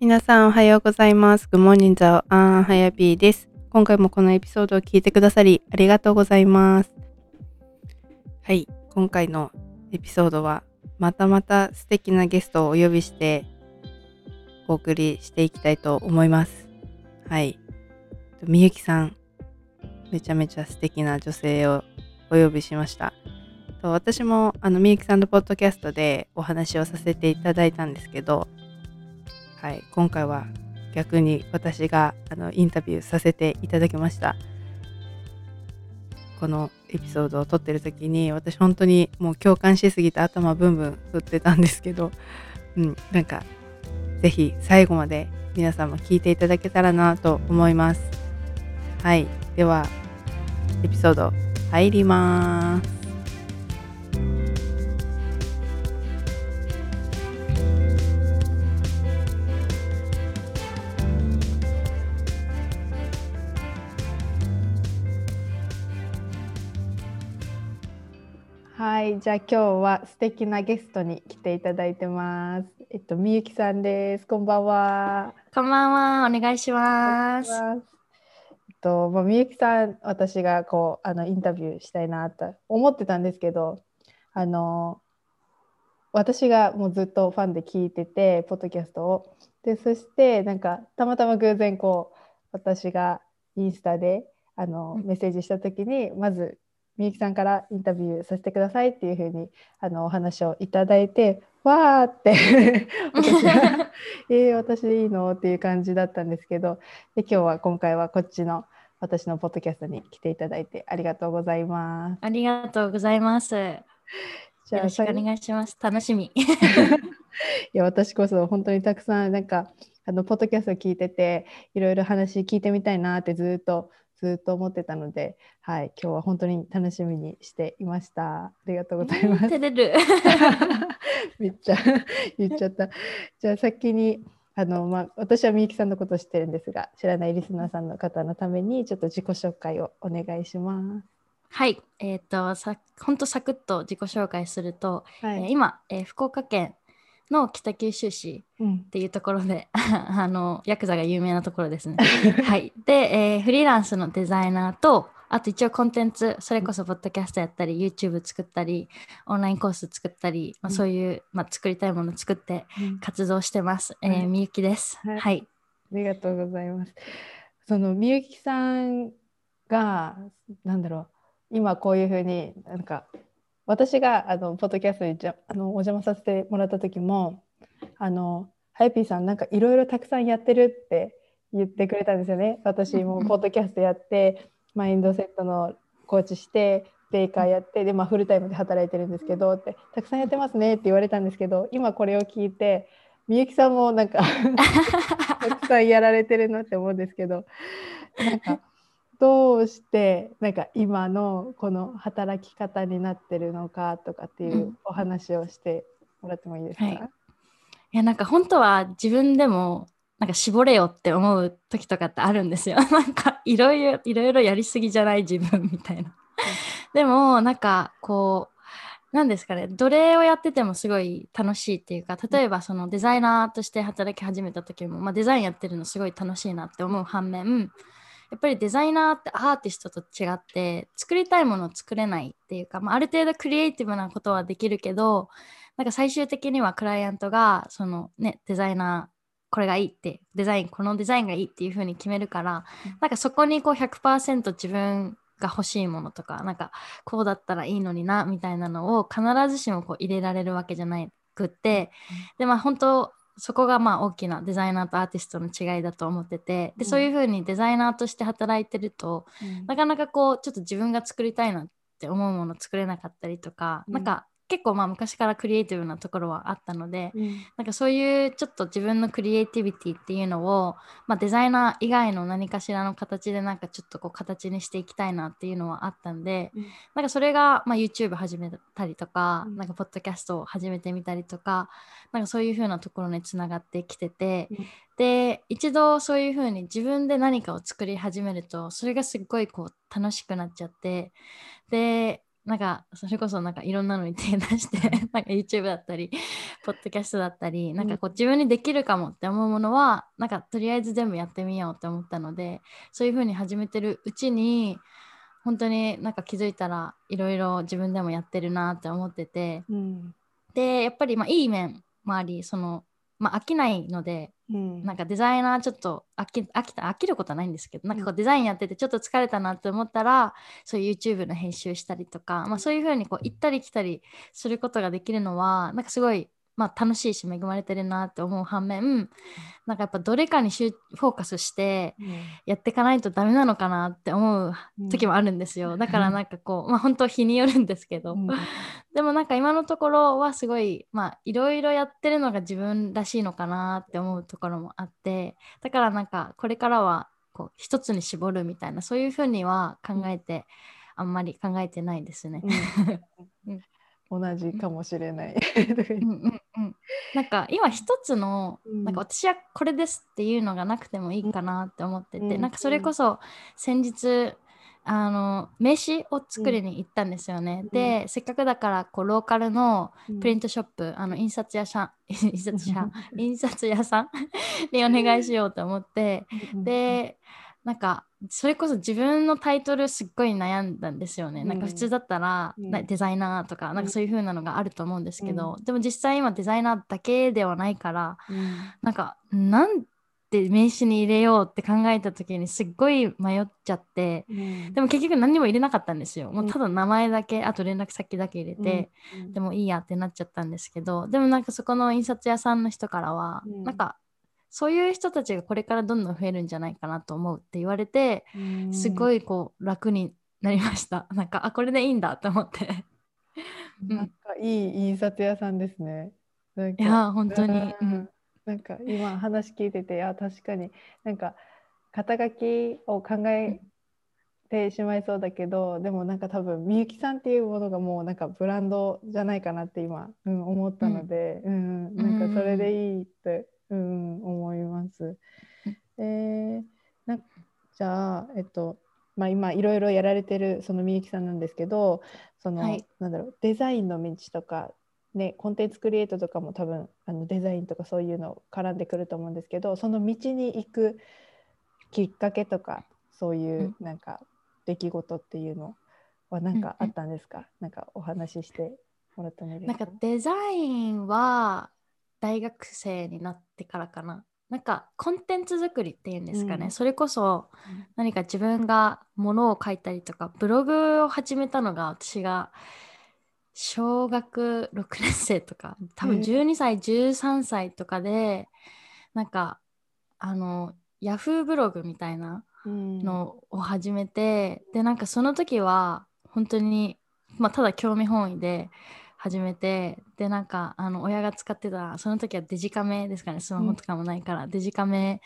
皆さんおはようございます。Good morning, the アンハヤピーです。今回もこのエピソードを聞いてくださりありがとうございます。はい、今回のエピソードはまたまた素敵なゲストをお呼びしてお送りしていきたいと思います。はい。みゆきさん、めちゃめちゃ素敵な女性をお呼びしました。私もあのみゆきさんのポッドキャストでお話をさせていただいたんですけど、はい、今回は逆に私があのインタビューさせていただきました。このエピソードを撮ってる時に私本当にもう共感しすぎて頭ブンブン振ってたんですけど、うん、なんかぜひ最後まで皆さんも聞いていただけたらなと思います。はい、ではエピソード入ります。はい、じゃあ今日は素敵なゲストに来ていただいてます。えっとみゆきさんです。こんばんは。こんばんは、お願いします。えっとまあみゆきさん私がこうあのインタビューしたいなと思ってたんですけど、あの私がもうずっとファンで聞いててポッドキャストをでそしてなんかたまたま偶然こう私がインスタであのメッセージした時にまずみゆきさんからインタビューさせてくださいっていうふうにあのお話をいただいてわーって 私はえー、私でいいの？っていう感じだったんですけどで今日は今回はこっちの私のポッドキャストに来ていただいてありがとうございます。ありがとうございます。じよろしくお願いします。楽しみ。いや私こそ本当にたくさんなんかあのポッドキャスト聞いてていろいろ話聞いてみたいなってずっとずっと思ってたので、はい、今日は本当に楽しみにしていました。ありがとうございます。照れる。めっちゃ言っちゃった。じゃあ先にあの、まあ、私はみゆきさんのことを知ってるんですが知らないリスナーさんの方のためにちょっと自己紹介をお願いします。はい、えっ、とさ本当サクッと自己紹介すると、はいえー今、えー福岡県の北九州市うんっていうところで あのヤクザが有名なところですね。はい、で、えーフリーランスのデザイナーとあと一応コンテンツそれこそポッドキャストやったり YouTube 作ったりオンラインコース作ったり、まあ、うんそういう、まあ、作りたいもの作ってうん活動してます。えはいーみゆきです。はいはい。ありがとうございます。そのみゆきさんがなんだろう今こういうふうになんか私があのポッドキャストにじゃあのお邪魔させてもらった時もあのハイピーさんなんかいろいろたくさんやってるって言ってくれたんですよね。私もポッドキャストやってマインドセットのコーチしてベーカーやってで、まあ、フルタイムで働いてるんですけどってたくさんやってますねって言われたんですけど今これを聞いてみゆきさんもなんか たくさんやられてるなって思うんですけどなんかどうしてなんか今のこの働き方になってるのかとかっていううん。お話をしてもらってもいいですか、はい。いやなんか本当は自分でもなんか絞れよって思う時とかってあるんですよ。なんかいろいろいろいろやりすぎじゃない自分みたいな。でもなんかこうなんですかね。どれをやっててもすごい楽しいっていうか例えばそのデザイナーとして働き始めた時も、まあ、デザインやってるのすごい楽しいなって思う反面やっぱりデザイナーってアーティストと違って作りたいものを作れないっていうか、まあ、ある程度クリエイティブなことはできるけどなんか最終的にはクライアントがそのねデザイナーこれがいいってデザインこのデザインがいいっていう風に決めるからなんかそこにこう100%自分が欲しいものとかなんかこうだったらいいのになみたいなのを必ずしもこう入れられるわけじゃなくってでまあ本当そこがまあ大きなデザイナーとアーティストの違いだと思っててうん。でそういう風にデザイナーとして働いてるとなかなかこうちょっと自分が作りたいなって思うもの作れなかったりとか、うん。なんか結構まあ昔からクリエイティブなところはあったので、うん。なんかそういうちょっと自分のクリエイティビティっていうのを、まあ、デザイナー以外の何かしらの形でなんかちょっとこう形にしていきたいなっていうのはあったんで、うん。なんかそれが、まあ、YouTube 始めたりとか、うん。なんかポッドキャストを始めてみたりとかなんかそういう風なところにつながってきてて、うん。で一度そういう風に自分で何かを作り始めるとそれがすっごいこう楽しくなっちゃってでなんかそれこそなんかいろんなのに手出して なんか YouTube だったり ポッドキャストだったりなんかこう自分にできるかもって思うものはなんかとりあえず全部やってみようって思ったのでそういう風に始めてるうちに本当になんか気づいたらいろいろ自分でもやってるなって思ってて、うん、でやっぱりまあいい面もありそのまあ、飽きないので、うん、なんかデザイナーちょっと飽き飽きた飽きることはないんですけどなんかこうデザインやっててちょっと疲れたなって思ったらそういう YouTube の編集したりとか、まあ、そういう風にこう行ったり来たりすることができるのはなんかすごいまあ、楽しいし恵まれてるなって思う反面なんかやっぱどれかにフォーカスしてやっていかないとダメなのかなって思う時もあるんですよ、だからなんかこうまあ本当日によるんですけど、うん、でもなんか今のところはすごいまあいろいろやってるのが自分らしいのかなって思うところもあってだからなんかこれからはこう一つに絞るみたいなそういうふうには考えて、あんまり考えてないですね。うん 同じかもしれない。うんうんうん、なんか今一つの、うん、なんか私はこれですっていうのがなくてもいいかなって思ってて、うん、なんかそれこそ先日あの名刺を作りに行ったんですよね。うん、で、せっかくだからこうローカルのプリントショップ、あの印刷屋さん 印刷屋印刷屋さん にお願いしようと思って、でなんかそれこそ自分のタイトルすっごい悩んだんですよね。うん、なんか普通だったら、うん、デザイナーとかなんかそういう風なのがあると思うんですけど、うん、でも実際今デザイナーだけではないから、うん、なんかなんて名刺に入れようって考えた時にすっごい迷っちゃって、でも結局何にも入れなかったんですよ。もうただ名前だけあと連絡先だけ入れて、でもいいやってなっちゃったんですけどでもなんかそこの印刷屋さんの人からは、うん、なんかそういう人たちがこれからどんどん増えるんじゃないかなと思うって言われてすごいこう楽になりました。なんかあこれでいいんだと思って。なんかいい印刷屋さんですね。いや本当に、うん、なんか今話聞いてていや確かに。なんか肩書きを考えてしまいそうだけど、でもなんか多分みゆきさんっていうものがもうなんかブランドじゃないかなって今、うん、思ったので、うん、うん、なんかそれでいいってうん、思います。えー、なじゃあ、えっとまあ、今いろいろやられてるそのみゆきさんなんですけどその、はい、なんだろうデザインの道とか、ね、コンテンツクリエイトとかも多分あのデザインとかそういうの絡んでくると思うんですけどその道に行くきっかけとかそういうなんか出来事っていうのは何かあったんですか、うん、なんかお話ししてもらってもいいですか？なんかデザインは大学生になってからかな。なんかコンテンツ作りっていうんですかね、うん、それこそ何か自分がものを書いたりとかブログを始めたのが私が小学6年生とか多分12歳、13歳とかでなんかあのヤフーブログみたいなのを始めて、でなんかその時は本当に、まあ、ただ興味本位で始めてでなんかあの親が使ってたその時はデジカメですかね。スマホとかもないから、うん、デジカメ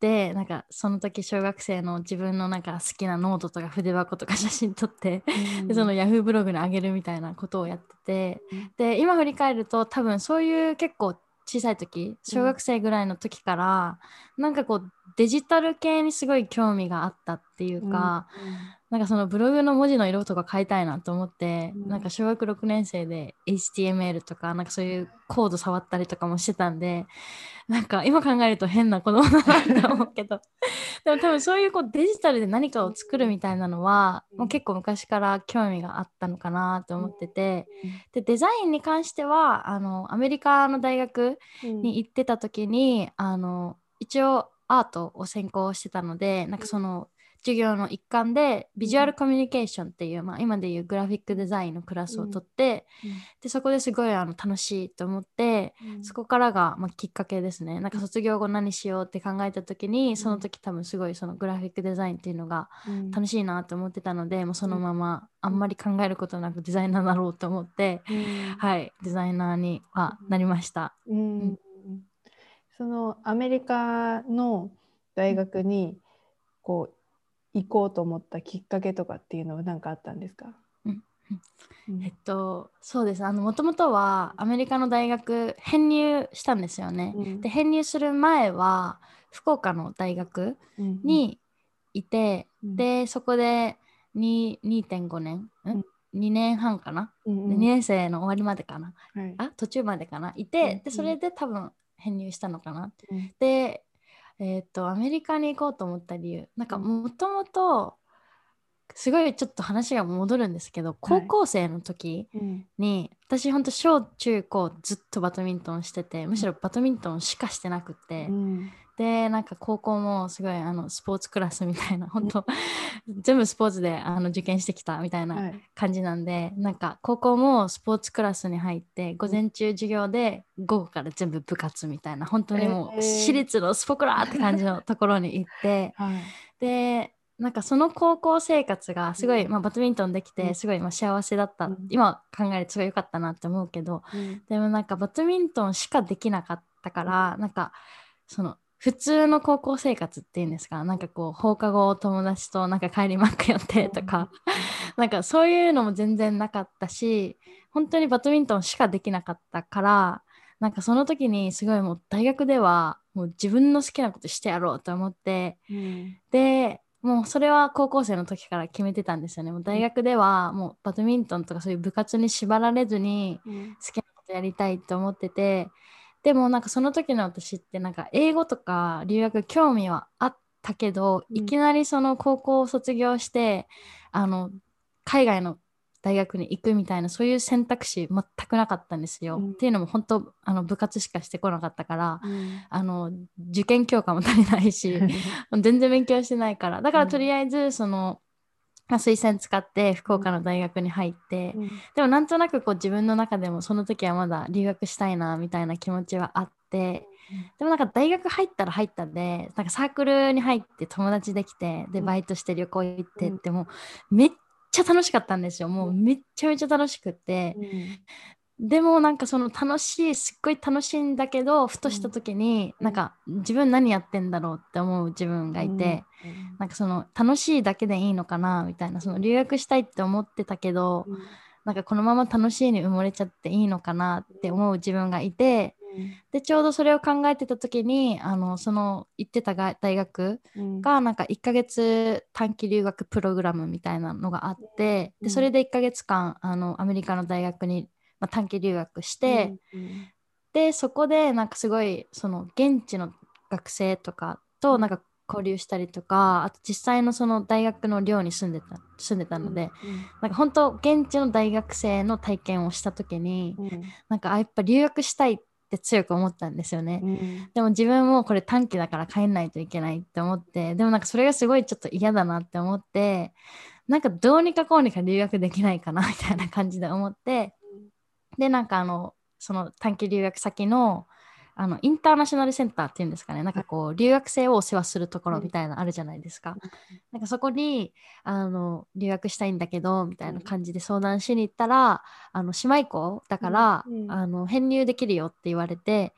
でなんかその時小学生の自分のなんか好きなノートとか筆箱とか写真撮って、うん、でそのヤフーブログに上げるみたいなことをやってて、うん、で今振り返ると多分そういう結構小さい時小学生ぐらいの時から、うん、なんかこうデジタル系にすごい興味があったっていうか、うん、なんかそのブログの文字の色とか変えたいなと思って、うん、なんか小学6年生で HTML とかなんかそういうコード触ったりとかもしてたんでなんか今考えると変な子供だなと思うけど。でも多分そういうこうデジタルで何かを作るみたいなのは、もう結構昔から興味があったのかなと思ってて、でデザインに関してはあのアメリカの大学に行ってた時に、あの一応アートを専攻してたのでなんかその授業の一環でビジュアルコミュニケーションっていう、まあ、今でいうグラフィックデザインのクラスを取って、うん、でそこですごいあの楽しいと思って、うん、そこからが、まあ、きっかけですね。なんか卒業後何しようって考えた時にその時多分すごいそのグラフィックデザインっていうのが楽しいなと思ってたので、もうそのままあんまり考えることなくデザイナーになろうと思って、はいデザイナーにはなりました。うん。そのアメリカの大学にこう行こうと思ったきっかけとかっていうのは何かあったんですか、うんえっとそうです。あのもともとはアメリカの大学編入したんですよね、うん、で編入する前は福岡の大学にいて、うん、でそこで2.5年、うん、2年半かな、うんで2年生の終わりまでかな？はい。あ途中までかな？いて、うん。でそれで多分編入したのかな？うん。でえーっとアメリカに行こうと思った理由。なんかうん。もともとすごいちょっと話が戻るんですけど高校生の時うん。に、私ほんと小中高ずっとバドミントンしててむしろバドミントンしかしてなくって、うんでなんか高校もすごいあのスポーツクラスみたいな本当 全部スポーツであの受験してきたみたいなはい。感じなんで、なんか高校もスポーツクラスに入って午前中授業で午後から全部部活みたいな本当にもえーう私立のスポクラって感じのところに行ってはい。でなんかその高校生活がすごい、うん。まあ、バドミントンできうん。てすごいまあ幸せだった、うん。今考えるとすごい良かったなって思うけどうんでもなんかバドミントンしかできなかったからなんかその普通の高校生活っていうんですか？なんかこう放課後友達となんか帰りマック寄ってとか、なんかそういうのも全然なかったし本当にバドミントンしかできなかったからなんかその時にすごいもう大学ではもう自分の好きなことしてやろうと思ってうん。でもうそれは高校生の時から決めてたんですよね。もう大学ではもうバドミントンとかそういう部活に縛られずにうん。好きなことやりたいと思っててでもなんかその時の私ってなんか英語とか留学興味はあったけど、うん。いきなりその高校を卒業してあの海外の大学に行くみたいなそういう選択肢全くなかったんですよ。うん。っていうのも本当あの部活しかしてこなかったから、うん。あの受験教科も足りないし 全然勉強してないから。だからとりあえずその、まあ推薦使って福岡の大学に入って、うん。でもなんとなくこう自分の中でもその時はまだ留学したいなみたいな気持ちはあってでもなんか大学入ったら入ったでなんかサークルに入って友達できてでうん。バイトして旅行行ってうん。ってもうめっちゃ楽しかったんですよ。もうめっちゃめちゃ楽しくって。うんでもなんかその楽しいすっごい楽しいんだけどふとした時にうん。なんか自分何やってんだろうって思う自分がいて。なんかその楽しいだけでいいのかなみたいなその留学したいって思ってたけどうん。なんかこのまま楽しいに埋もれちゃっていいのかなって思う自分がいてでちょうどそれを考えてた時にあのその行ってたが大学うん。がなんか1ヶ月短期留学プログラムみたいなのがあってうん。でそれで1ヶ月間あのアメリカの大学に、まあ、短期留学して、うんでそこでなんかすごいその現地の学生とかとなんか交流したりとかあと実際のその大学の寮に住んでた住んでたので、なんか本当現地の大学生の体験をした時にうん。なんかあやっぱ留学したいって強く思ったんですよね。うん。でも自分もこれ短期だから帰んないといけないって思ってでもなんかそれがすごいちょっと嫌だなって思ってなんかどうにかこうにか留学できないかなみたいな感じで思ってでなんかあのその短期留学先のあのインターナショナルセンターっていうんですかね。なんかこう留学生をお世話するところみたいなのあるじゃないですか、なんかそこにあの留学したいんだけどみたいな感じで相談しに行ったらあの姉妹校だから、うん。うん。あの編入できるよって言われて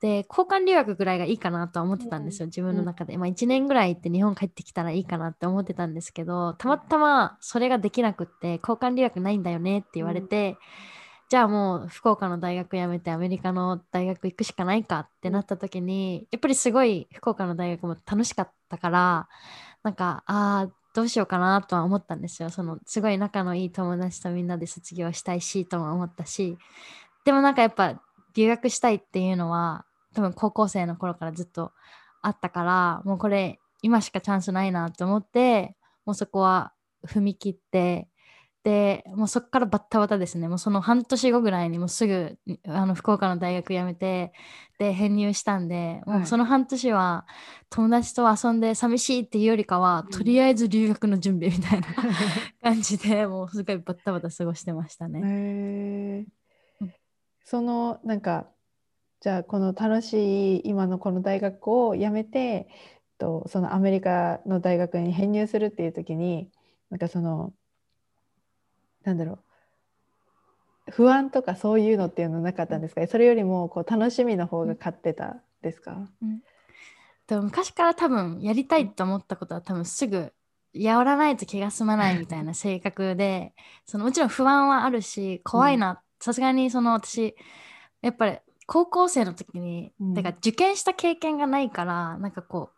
で交換留学ぐらいがいいかなとは思ってたんですよ、自分の中で、まあ、1年ぐらい行って日本帰ってきたらいいかなって思ってたんですけどたまたまそれができなくって交換留学ないんだよねって言われて、じゃあもう福岡の大学辞めてアメリカの大学行くしかないかってなった時にやっぱりすごい福岡の大学も楽しかったからなんかああどうしようかなとは思ったんですよ。そのすごい仲のいい友達とみんなで卒業したいしとも思ったし。でもなんかやっぱ留学したいっていうのは多分高校生の頃からずっとあったからもうこれ今しかチャンスないなと思ってもうそこは踏み切ってでもうそこからバッタバタですね。もうその半年後ぐらいにもうすぐあの福岡の大学辞めてで編入したんで、もうその半年は友達と遊んで寂しいっていうよりかは、うん。とりあえず留学の準備みたいな 感じでもうすごいバッタバタ過ごしてましたね。うん。そのなんかじゃあこの楽しい今のこの大学を辞めてとそのアメリカの大学に編入するっていう時になんかそのなんだろう。不安とかそういうのっていうのなかったんですか？それよりもこう楽しみの方が勝ってたですか、でも昔から多分やりたいと思ったことは多分すぐやらないと気が済まないみたいな性格でそのもちろん不安はあるし怖いな。さすがにその私やっぱり高校生の時に、うん。てか受験した経験がないからなんかこ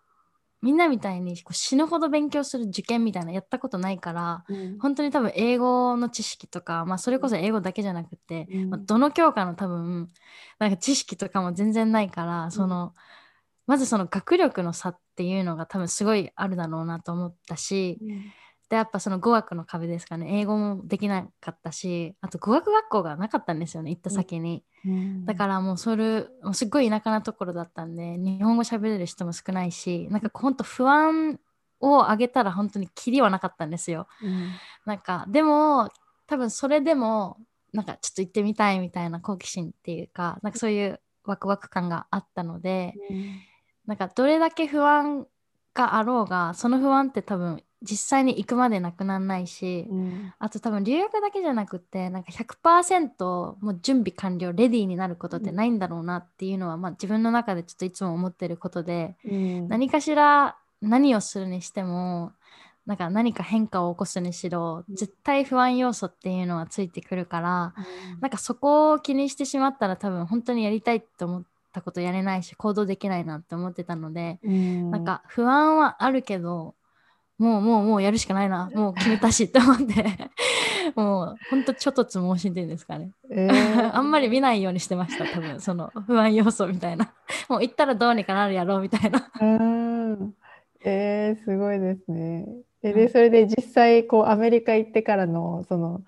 みんなみたいにこう死ぬほど勉強する受験みたいなやったことないからうん。本当に多分英語の知識とか、まあ、それこそ英語だけじゃなくて、うん。まあ、どの教科の多分なんか知識とかも全然ないから、そのまずその学力の差っていうのが多分すごいあるだろうなと思ったし、でやっぱその語学の壁ですかね。英語もできなかったしあと語学学校がなかったんですよね。行った先に、うん。だからもうそれもうすっごい田舎なところだったんで日本語喋れる人も少ないしなんかほんと不安を上げたら本当にキリはなかったんですよ。うん。なんかでも多分それでもなんかちょっと行ってみたいみたいな好奇心っていうかなんかそういうワクワク感があったのでなんかどれだけ不安があろうがその不安って多分実際に行くまでなくならないし、うん。あと多分留学だけじゃなくてなんか100%もう準備完了レディーになることってないんだろうなっていうのは、まあ、自分の中でちょっといつも思ってることでうん。何かしら何をするにしてもなんか何か変化を起こすにしろうん。絶対不安要素っていうのはついてくるからなんかそこを気にしてしまったら多分本当にやりたいって思ったことやれないし行動できないなって思ってたのでうん。なんか不安はあるけどもうもうもうやるしかないな。もう決めたしって思って。もうほんとちょっとつ盲信っていうんですかね。えー。あんまり見ないようにしてました多分。その不安要素みたいな。もう行ったらどうにかなるやろうみたいな。うん。えー、すごいですね。えで、うん。それで実際こうアメリカ行ってからのその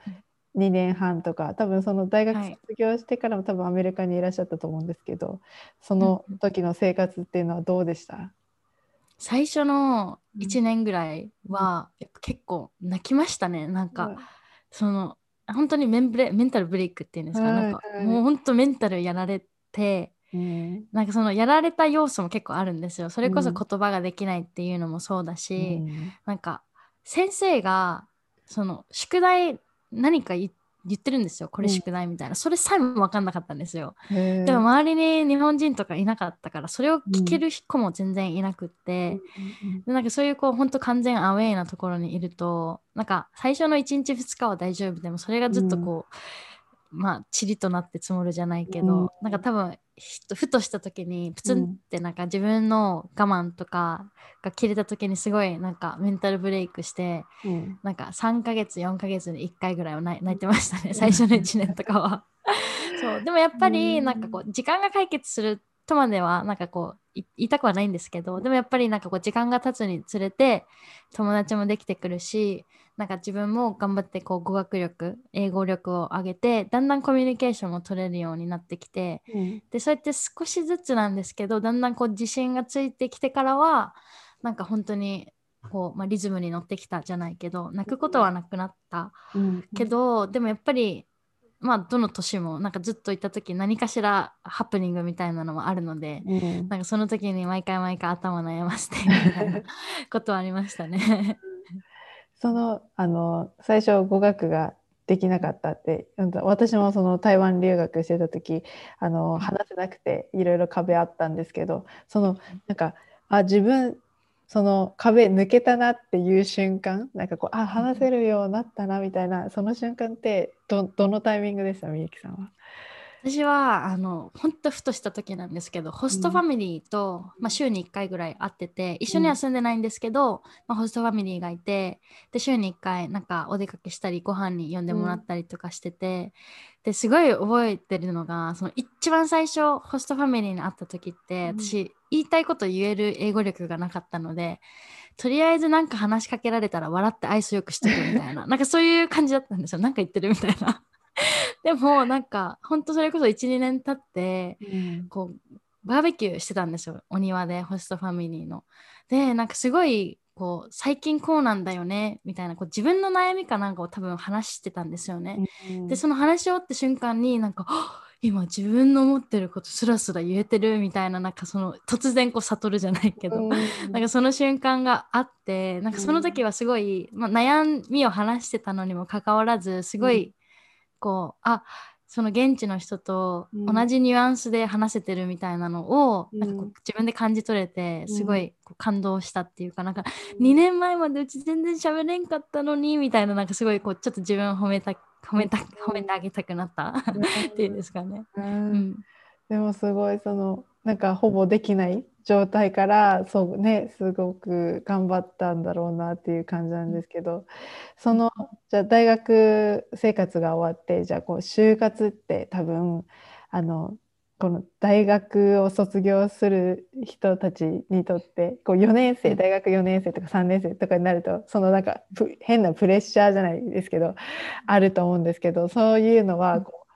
2年半とか多分その大学はい。卒業してからも多分アメリカにいらっしゃったと思うんですけどその時の生活っていうのはどうでした？最初のうん。1年ぐらいは結構泣きましたね。なんか、その本当にメンブレメンタルブレイクっていうんですか、はいなんかはいもう本当メンタルやられてうん。なんかそのやられた要素も結構あるんですよ。それこそうん。言葉ができないっていうのもそうだうし、ん。なんか先生がその宿題何か言言ってるんですよ。これうん。宿題みたいな、それさえも分かんなかったんですよ。でも周りに日本人とかいなかったからそれを聞ける子も全然いなくって、でなんかそういうこう本当完全アウェイなところにいるとなんか最初の1日2日は大丈夫。でもそれがずっとこう、まあ塵となって積もるじゃないけど、うん。なんか多分ふとした時にプツンうんってなんか自分の我慢とかが切れた時にすごいなんかメンタルブレイクしてうん。なんか3ヶ月4ヶ月に1回ぐらいは泣いてましたね最初の1年とかは。そうでもやっぱりうん。なんかこう時間が解決するとまではなんかこうい言いたくはないんですけどでもやっぱりなんかこう時間が経つにつれて友達もできてくるしなんか自分も頑張ってこう語学力英語力を上げてだんだんコミュニケーションも取れるようになってきてうん。でそうやって少しずつなんですけどだんだんこう自信がついてきてからはなんか本当にこう、まあ、リズムに乗ってきたじゃないけど泣くことはなくなったうん。けど、でもやっぱりまあどの年もなんかずっといた時何かしらハプニングみたいなのもあるので、うん。なんかその時に毎回毎回頭悩ませてみたいなことはありましたね。そのあの最初語学ができなかったってうん私もその台湾留学してた時あの話せなくていろいろ壁あったんですけどそのなんかあ自分その壁抜けたなっていう瞬間なんかこうあ話せるようになったなみたいなその瞬間ってどどのタイミングでしたみゆきさんは？私はあの本当ふとした時なんですけどホストファミリーと、まあ、週に1回ぐらい会ってて一緒には住んでないんですけど、まあ、ホストファミリーがいてで週に1回なんかお出かけしたりご飯に呼んでもらったりとかしてて、ですごい覚えてるのがその一番最初ホストファミリーに会った時ってうん。私言いたいこと言える英語力がなかったのでとりあえずなんか話しかけられたら笑って愛想よくしとくみたいななんかそういう感じだったんですよ。なんか言ってるみたいな。でもなんか本当それこそ12年経ってうんこうバーベキューしてたんですよお庭でホストファミリーの。でなんかすごいこう最近こうなんだよねみたいなこう自分の悩みかなんかを多分話してたんですよね。でその話し終わった瞬間になんか今自分の思ってることスラスラ言えてるみたいななんかその突然こう悟るじゃないけど、うんなんかその瞬間があってなんかその時はすごい、まあ、悩みを話してたのにもかかわらずすごい、こうあその現地の人とうん。同じニュアンスで話せてるみたいなのを、うん。なんかこう自分で感じ取れてうん。すごいこう感動したっていうかなんか2年前までうち全然喋れんかったのにみたいななんかすごいこうちょっと自分を褒めた褒めた褒めてあげたくなった っていうんですかね。ううんん、でもすごいそのなんかほぼできない状態からそうねすごく頑張ったんだろうなっていう感じなんですけどそのじゃあ大学生活が終わってじゃあこう就活って多分あのこの大学を卒業する人たちにとってこう4年生大学4年生とか3年生とかになるとそのなんか変なプレッシャーじゃないですけどあると思うんですけどそういうのはこう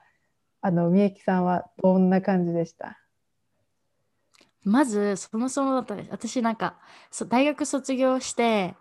あのみゆきさんはどんな感じでした？まずそもそも私なんか大学卒業して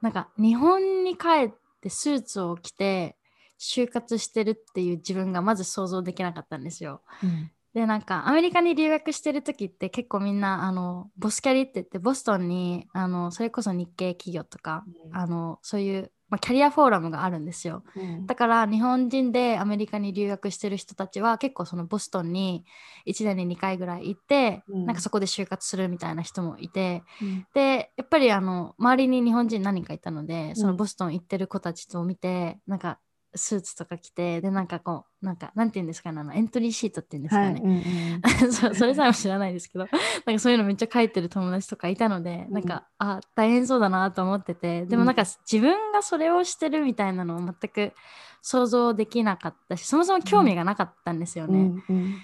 なんか日本に帰ってスーツを着て就活してるっていう自分がまず想像できなかったんですよ。うん。でなんかアメリカに留学してる時って結構みんなあのボスキャリって言ってボストンにあのそれこそ日系企業とか、うん、あのそういう、まあ、キャリアフォーラムがあるんですよ、うん、だから日本人でアメリカに留学してる人たちは結構そのボストンに1年に2回ぐらい行って、うん、なんかそこで就活するみたいな人もいて、でやっぱりあの周りに日本人何人かいたのでそのボストン行ってる子たちと見てなんかスーツとか着てでなんかこうなんかなんて言うんですかねあのエントリーシートって言うんですかね、はいうんうん、そそれさえも知らないですけど なんかそういうのめっちゃ書いてる友達とかいたので、うん、なんかあ大変そうだなと思っててでもなんか自分がそれをしてるみたいなのを全く想像できなかったしそもそも興味がなかったんですよね。うんうん。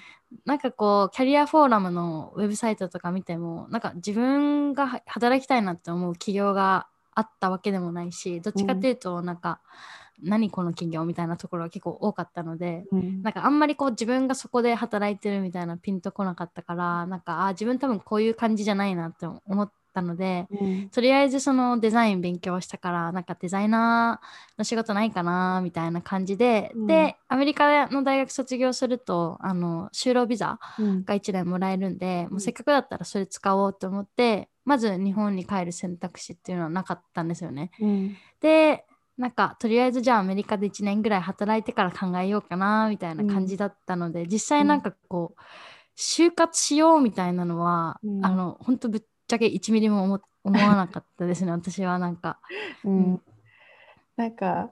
なんかこうキャリアフォーラムのウェブサイトとか見てもなんか自分が働きたいなって思う企業があったわけでもないしどっちかっていうとなんか、うん何この企業みたいなところが結構多かったので、うん、なんかあんまりこう自分がそこで働いてるみたいなピンとこなかったからなんかあ自分多分こういう感じじゃないなって思ったので、うん、とりあえずそのデザイン勉強したからなんかデザイナーの仕事ないかなみたいな感じで、うん、でアメリカの大学卒業するとあの就労ビザが1年もらえるんで、もうせっかくだったらそれ使おうと思ってまず日本に帰る選択肢っていうのはなかったんですよね。でなんかとりあえずじゃあアメリカで1年ぐらい働いてから考えようかなみたいな感じだったので、うん、実際なんかこう、就活しようみたいなのは、うん、あの本当ぶっちゃけ1ミリも思思わなかったですね 私はなんか。うん、なんか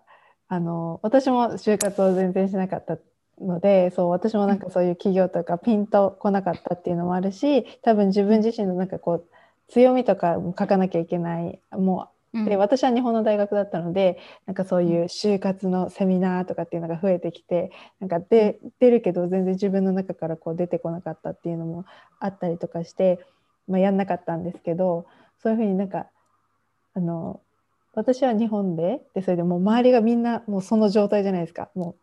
あの私も就活を全然しなかったのでそう私もなんかそういう企業とかピンとこなかったっていうのもあるし多分自分自身のなんかこう強みとかも書かなきゃいけないもで私は日本の大学だったのでなんかそういう就活のセミナーとかっていうのが増えてきてなんかで出るけど全然自分の中からこう出てこなかったっていうのもあったりとかして、まあ、やんなかったんですけどそういうふうになんかあの私は日本ででそれでもう周りがみんなもうその状態じゃないですか。も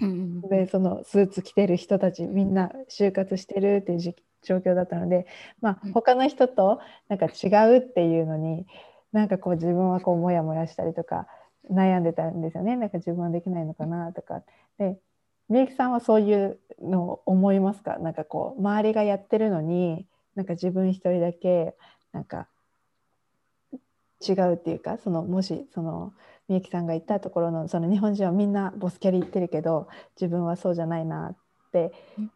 う、うん、でそのスーツ着てる人たちみんな就活してるっていう状況だったので、まあ、他の人となんか違うっていうのになんかこう自分はこうモヤモヤしたりとか悩んでたんですよね。なんか自分はできないのかなとか。でみゆきさんはそういうのを思いますか？なんかこう周りがやってるのになんか自分一人だけなんか違うっていうかそのもしそのみゆきさんが言ったところのその日本人はみんなボスキャリ行ってるけど自分はそうじゃないなって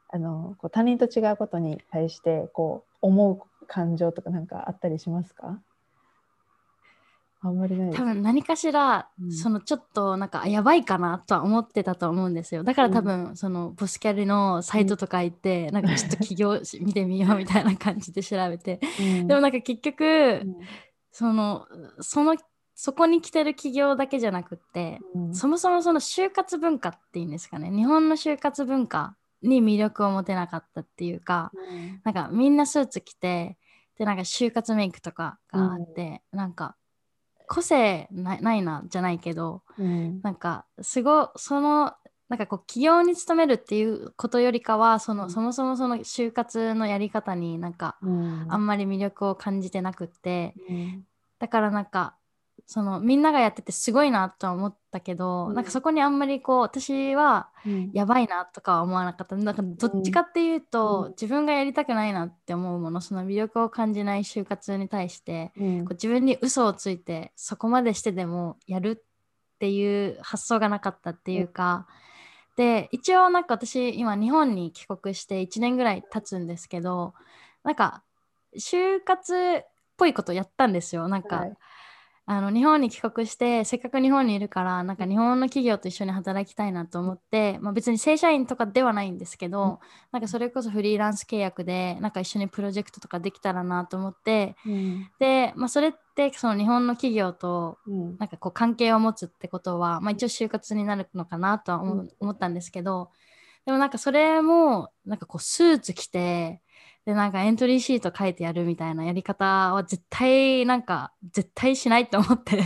あのこう他人と違うことに対してこう思う感情とかなんかあったりしますか？あんまりない多分何かしら、うん、そのちょっとなんかやばいかなとは思ってたと思うんですよ。だから多分、うん、そのボスキャリのサイトとか行って、うん、なんかちょっと企業見てみようみたいな感じで調べて、でもなんか結局、そのそのそこに来てる企業だけじゃなくって、そもそもその就活文化っていうんですかね。日本の就活文化に魅力を持てなかったっていうか、なんかみんなスーツ着てでなんか就活メイクとかがあって、なんか個性ないなじゃないけど、うん、なんかすごそのなんかこう企業に勤めるっていうことよりかはその、うん、そもそもその就活のやり方になんか、うん、あんまり魅力を感じてなくって、うん、だからなんかそのみんながやっててすごいなとは思ったけど、うん、なんかそこにあんまりこう私はやばいなとかは思わなかった、うん、なんかどっちかっていうと、うん、自分がやりたくないなって思うものその魅力を感じない就活に対して、こう自分に嘘をついてそこまでしてでもやるっていう発想がなかったっていうか、で一応なんか私今日本に帰国して1年ぐらい経つんですけどなんか就活っぽいことやったんですよ。なんか。はいあの日本に帰国してせっかく日本にいるからなんか日本の企業と一緒に働きたいなと思って、まあ、別に正社員とかではないんですけど、なんかそれこそフリーランス契約でなんか一緒にプロジェクトとかできたらなと思って、うん、で、まあ、それってその日本の企業となんかこう関係を持つってことは、まあ、一応就活になるのかなとは思,、思ったんですけどでもなんかそれもなんかこうスーツ着てで、なんかエントリーシート書いてやるみたいなやり方は絶対、なんか絶対しないって思って。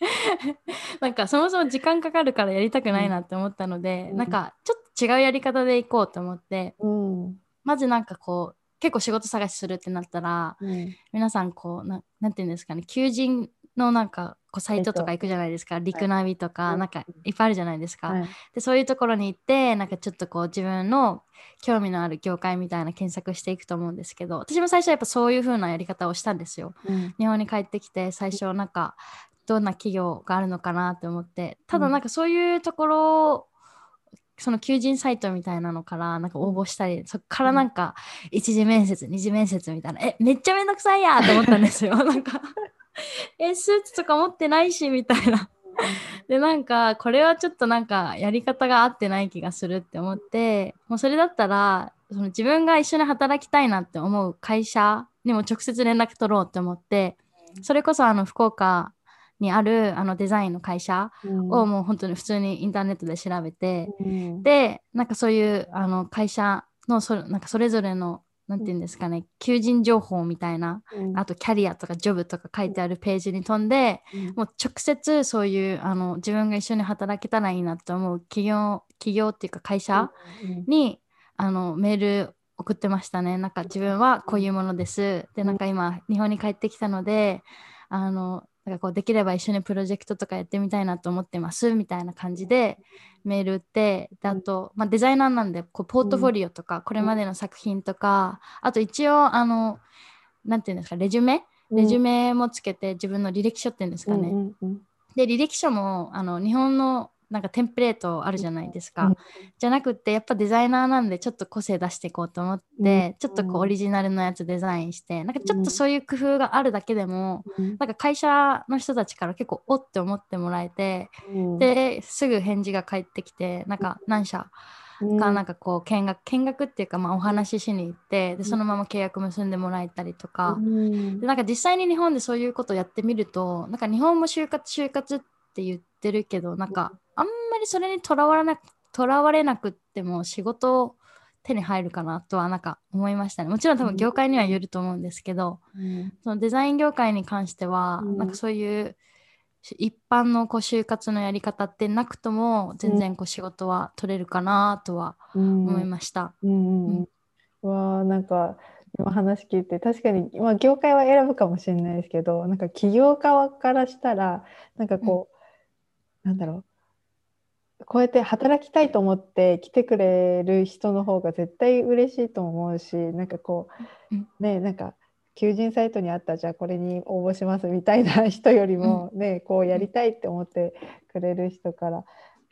なんかそもそも時間かかるからやりたくないなって思ったので、うん、なんかちょっと違うやり方でいこうと思って、うん、まずなんかこう、結構仕事探しするってなったら、うん、皆さんこうな、なんていうんですかね、求人のなんかこうサイトとか行くじゃないですか、リクナビとか、なんかいっぱいあるじゃないですか、はい、でそういうところに行ってなんかちょっとこう自分の興味のある業界みたいな検索していくと思うんですけど私も最初はやっぱそういう風なやり方をしたんですよ、うん、日本に帰ってきて最初なんかどんな企業があるのかなって思って。ただなんかそういうところその求人サイトみたいなのからなんか応募したり、そこからなんか一次面接、二次面接みたいな、え、めっちゃめんどくさいやと思ったんですよ。なんか え、スーツとか持ってないし、みたいな。で、なんか、これはちょっとなんか、やり方が合ってない気がするって思って、もうそれだったら、その自分が一緒に働きたいなって思う会社にも直接連絡取ろうって思って、それこそあの、福岡にあるあのデザインの会社をもう本当に普通にインターネットで調べて、うん、でなんかそういうあの会社のそなんかそれぞれのなんて言うんですかね、求人情報みたいな、うん、あとキャリアとかジョブとか書いてあるページに飛んで、うん、もう直接そういうあの自分が一緒に働けたらいいなと思う企業企業っていうか会社に、うん、あのメール送ってましたね。なんか自分はこういうものです。で、なんか今日本に帰ってきたので、あのなんかこうできれば一緒にプロジェクトとかやってみたいなと思ってますみたいな感じでメール打ってであと、まあ、デザイナーなんでこうポートフォリオとかこれまでの作品とかあと一応あのなんていうんですかレジュメ？レジュメもつけて自分の履歴書っていうんですかね。で履歴書もあの日本のなんかテンプレートあるじゃないですか、うん、じゃなくってやっぱデザイナーなんでちょっと個性出していこうと思って、うん、ちょっとこうオリジナルのやつデザインしてなんかちょっとそういう工夫があるだけでも、うん、なんか会社の人たちから結構おって思ってもらえて、ですぐ返事が返ってきてなんか何社かなんかこう見学見学っていうかまあお話ししに行ってでそのまま契約結んでもらえたりとか、でなんか実際に日本でそういうことをやってみるとなんか日本も就活就活って言ってるけどなんかあんまりそれにとらわれなとらわれなくっても仕事手に入るかなとはなんか思いましたね。もちろん多分業界にはよると思うんですけど、うん、そのデザイン業界に関しては、うん、なんかそういう一般のこう就活のやり方ってなくとも全然こう仕事は取れるかなとは思いました。うん、うん、わなんか今話聞いて確かに、まあ、業界は選ぶかもしれないですけどなんか起業家からしたらなんかこう、うん、なんだろうこうやって働きたいと思って来てくれる人の方が絶対嬉しいと思うしなんかこうねなんか求人サイトにあったじゃあこれに応募しますみたいな人よりもね、こうやりたいって思ってくれる人から、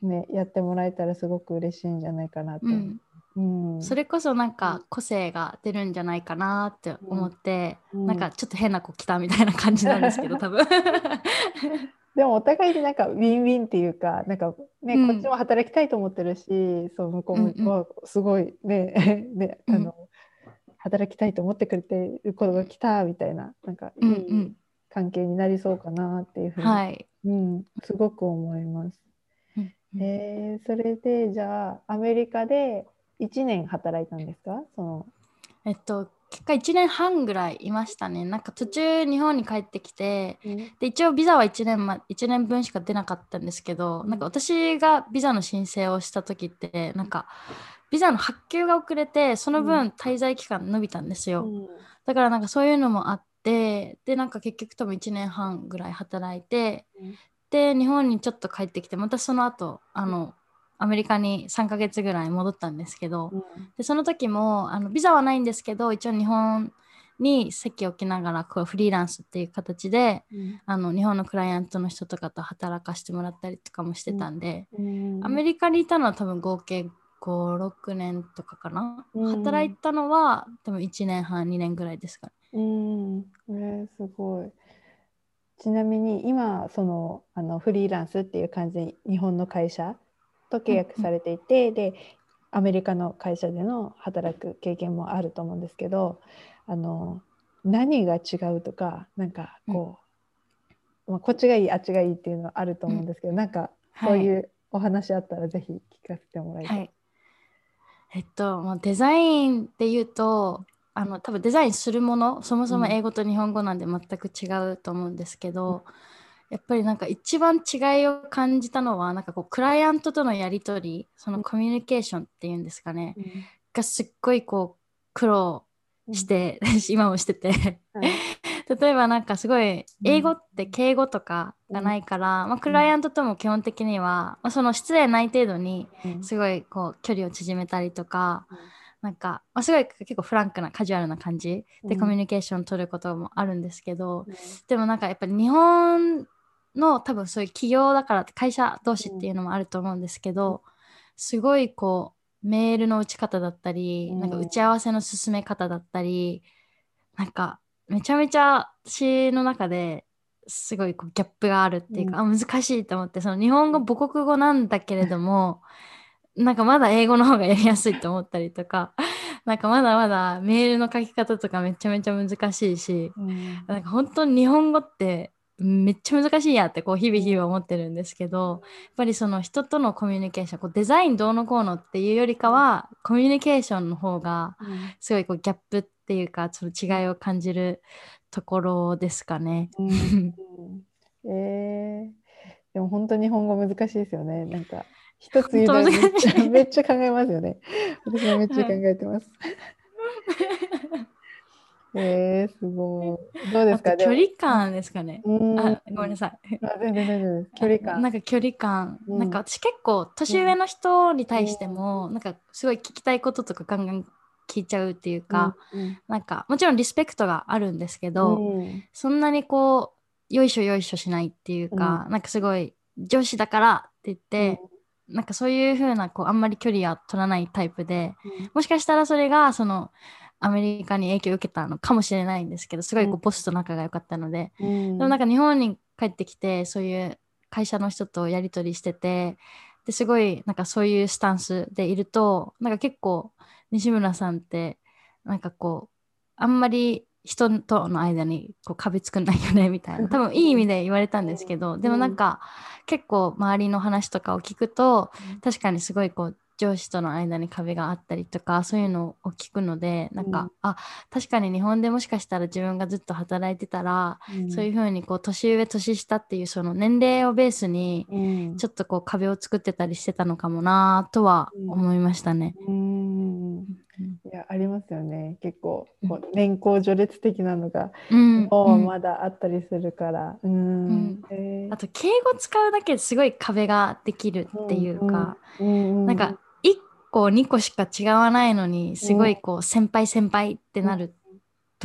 ね、やってもらえたらすごく嬉しいんじゃないかなと。うん。うん、それこそなんか個性が出るんじゃないかなって思って、うん、なんかちょっと変な子来たみたいな感じなんですけど多分 でもお互いになんかウィンウィンっていうかなんかね、うん、こっちも働きたいと思ってるしそう向こうもすごいね ねあの、働きたいと思ってくれてることが来たみたいななんかいい関係になりそうかなっていうふうに、はい。うん、すごく思います。うん、えー、それでじゃあアメリカで1年働いたんですか？そのえっと結果1年半ぐらいいましたね。なんか途中日本に帰ってきて、うん、で一応ビザは1年,、ま、1年分しか出なかったんですけど、うん、なんか私がビザの申請をした時ってなんかビザの発給が遅れてその分滞在期間伸びたんですよ。うん、だからなんかそういうのもあってでなんか結局多分1年半ぐらい働いて、で日本にちょっと帰ってきてまたその後あのアメリカに3ヶ月ぐらい戻ったんですけど、うん、でその時もあのビザはないんですけど一応日本に席を置きながらこうフリーランスっていう形で、うん、あの日本のクライアントの人とかと働かしてもらったりとかもしてたんで、うん、アメリカにいたのは多分合計56年とかかな、働いたのは多分1年半2年ぐらいですかね。うん、えー、すごい。ちなみに今そのあのフリーランスっていう感じで日本の会社と契約されていて、でアメリカの会社での働く経験もあると思うんですけどあの何が違うとかなんかこう、まあ、こっちがいいあっちがいいっていうのはあると思うんですけど、なんかそういうお話あったらぜひ聞かせてもらいたい。はい。えっと、まあ、デザインっていうとあの多分デザインするものそもそも英語と日本語なんで全く違うと思うんですけど、やっぱりなんか一番違いを感じたのはなんかこうクライアントとのやり取りそのコミュニケーションっていうんですかね、うん。がすっごいこう苦労して、今もしてて。はい。例えばなんかすごい英語って敬語とかがないから、まあ、クライアントとも基本的には、まあ、その失礼ない程度にうん。すごいこう距離を縮めたりとか、うん。なんか、まあ、すごい結構フランクなカジュアルな感じでうん。コミュニケーション取ることもあるんですけど、うん。でもなんかやっぱり日本の多分そういう企業だから会社同士っていうのもあると思うんですけど、すごいこうメールの打ち方だったり、うん。なんか打ち合わせの進め方だったりなんかめちゃめちゃ私の中ですごいこうギャップがあるっていうか、あ難しいと思ってその日本語母国語なんだけれどもなんかまだ英語の方がやりやすいと思ったりとかなんかまだまだメールの書き方とかめちゃめちゃ難しいしうん。なんか本当に日本語ってめっちゃ難しいやってこう日々日々思ってるんですけどやっぱりその人とのコミュニケーションこうデザインどうのこうのっていうよりかはコミュニケーションの方がすごいこうギャップっていうかその違いを感じるところですかね。うんうんえーでも本当に日本語難しいですよね。なんか一つ言うのにめっちゃめっちゃ考えますよね。私もめっちゃ考えてます。えー、すごい。どうですか？距離感ですかね。うん。あごめんなさい。あ全然大丈夫です。距離感。なんか距離感、うん。なんか私結構年上の人に対しても、なんかすごい聞きたいこととかガンガン聞いちゃうっていうか、うんなんかもちろんリスペクトがあるんですけど、うん。そんなにこうよいしょよいしょしないっていうか、なんかすごい上司だからって言って、なんかそういう風なこうあんまり距離は取らないタイプでもしかしたらそれがそのアメリカに影響を受けたのかもしれないんですけどすごいこううん。ボスと仲が良かったので、うん。でもなんか日本に帰ってきてそういう会社の人とやり取りしててですごいなんかそういうスタンスでいるとなんか結構西村さんってなんかこうあんまり人との間にこう壁作んないよねみたいな。多分いい意味で言われたんですけどでもなんか結構周りの話とかを聞くと確かにすごいこう上司との間に壁があったりとかそういうのを聞くのでなんか、うん。あ確かに日本でもしかしたら自分がずっと働いてたらそういうふうにこう年上年下っていうその年齢をベースにうん。ちょっとこう壁を作ってたりしてたのかもなとは思いましたね。うん。うん。いやありますよね。結構こう年功序列的なのがうん。もううん。まだあったりするから。うん。あと敬語使うだけですごい壁ができるっていうか、うんなんか1個2個しか違わないのにすごいこう先輩先輩ってなる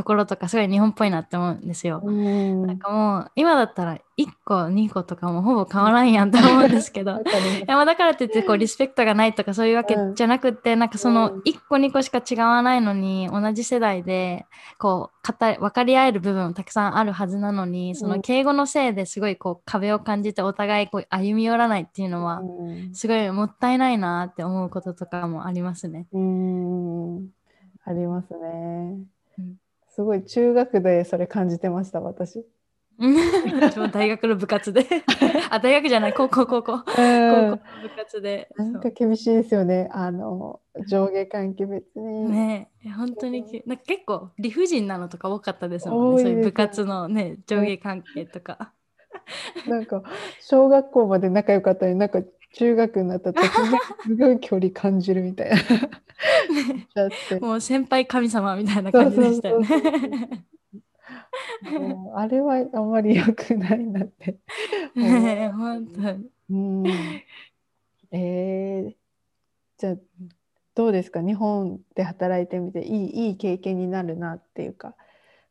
ところとかすごい日本っぽいなって思うんですよ。うん。なんかもう今だったら1個2個とかもほぼ変わらんやんって思うんですけど。いやまあだからといってこうリスペクトがないとかそういうわけじゃなくって、なんかそのうん1個2個しか違わないのに同じ世代でこう語り分かり合える部分たくさんあるはずなのにその敬語のせいですごいこう壁を感じてお互いこう歩み寄らないっていうのはうん。すごいもったいないなって思うこととかもありますね。うん。ありますね。うんすごい中学でそれ感じてました私。私も大学の部活で。あ大学じゃない。高校高校。高校の部活で。なんか厳しいですよね。あの上下関係別に。ね。え本当にきなんか結構理不尽なのとか多かったですもんね。そういう部活のね上下関係とか。なんか小学校まで仲良かったのになんか中学になったら突然すごい距離感じるみたいな。もう先輩神様みたいな感じでしたよね。あれはあんまり良くないなって。ねえ本当に。うん、えー、じゃあどうですか？日本で働いてみていいいい経験になるなっていうか。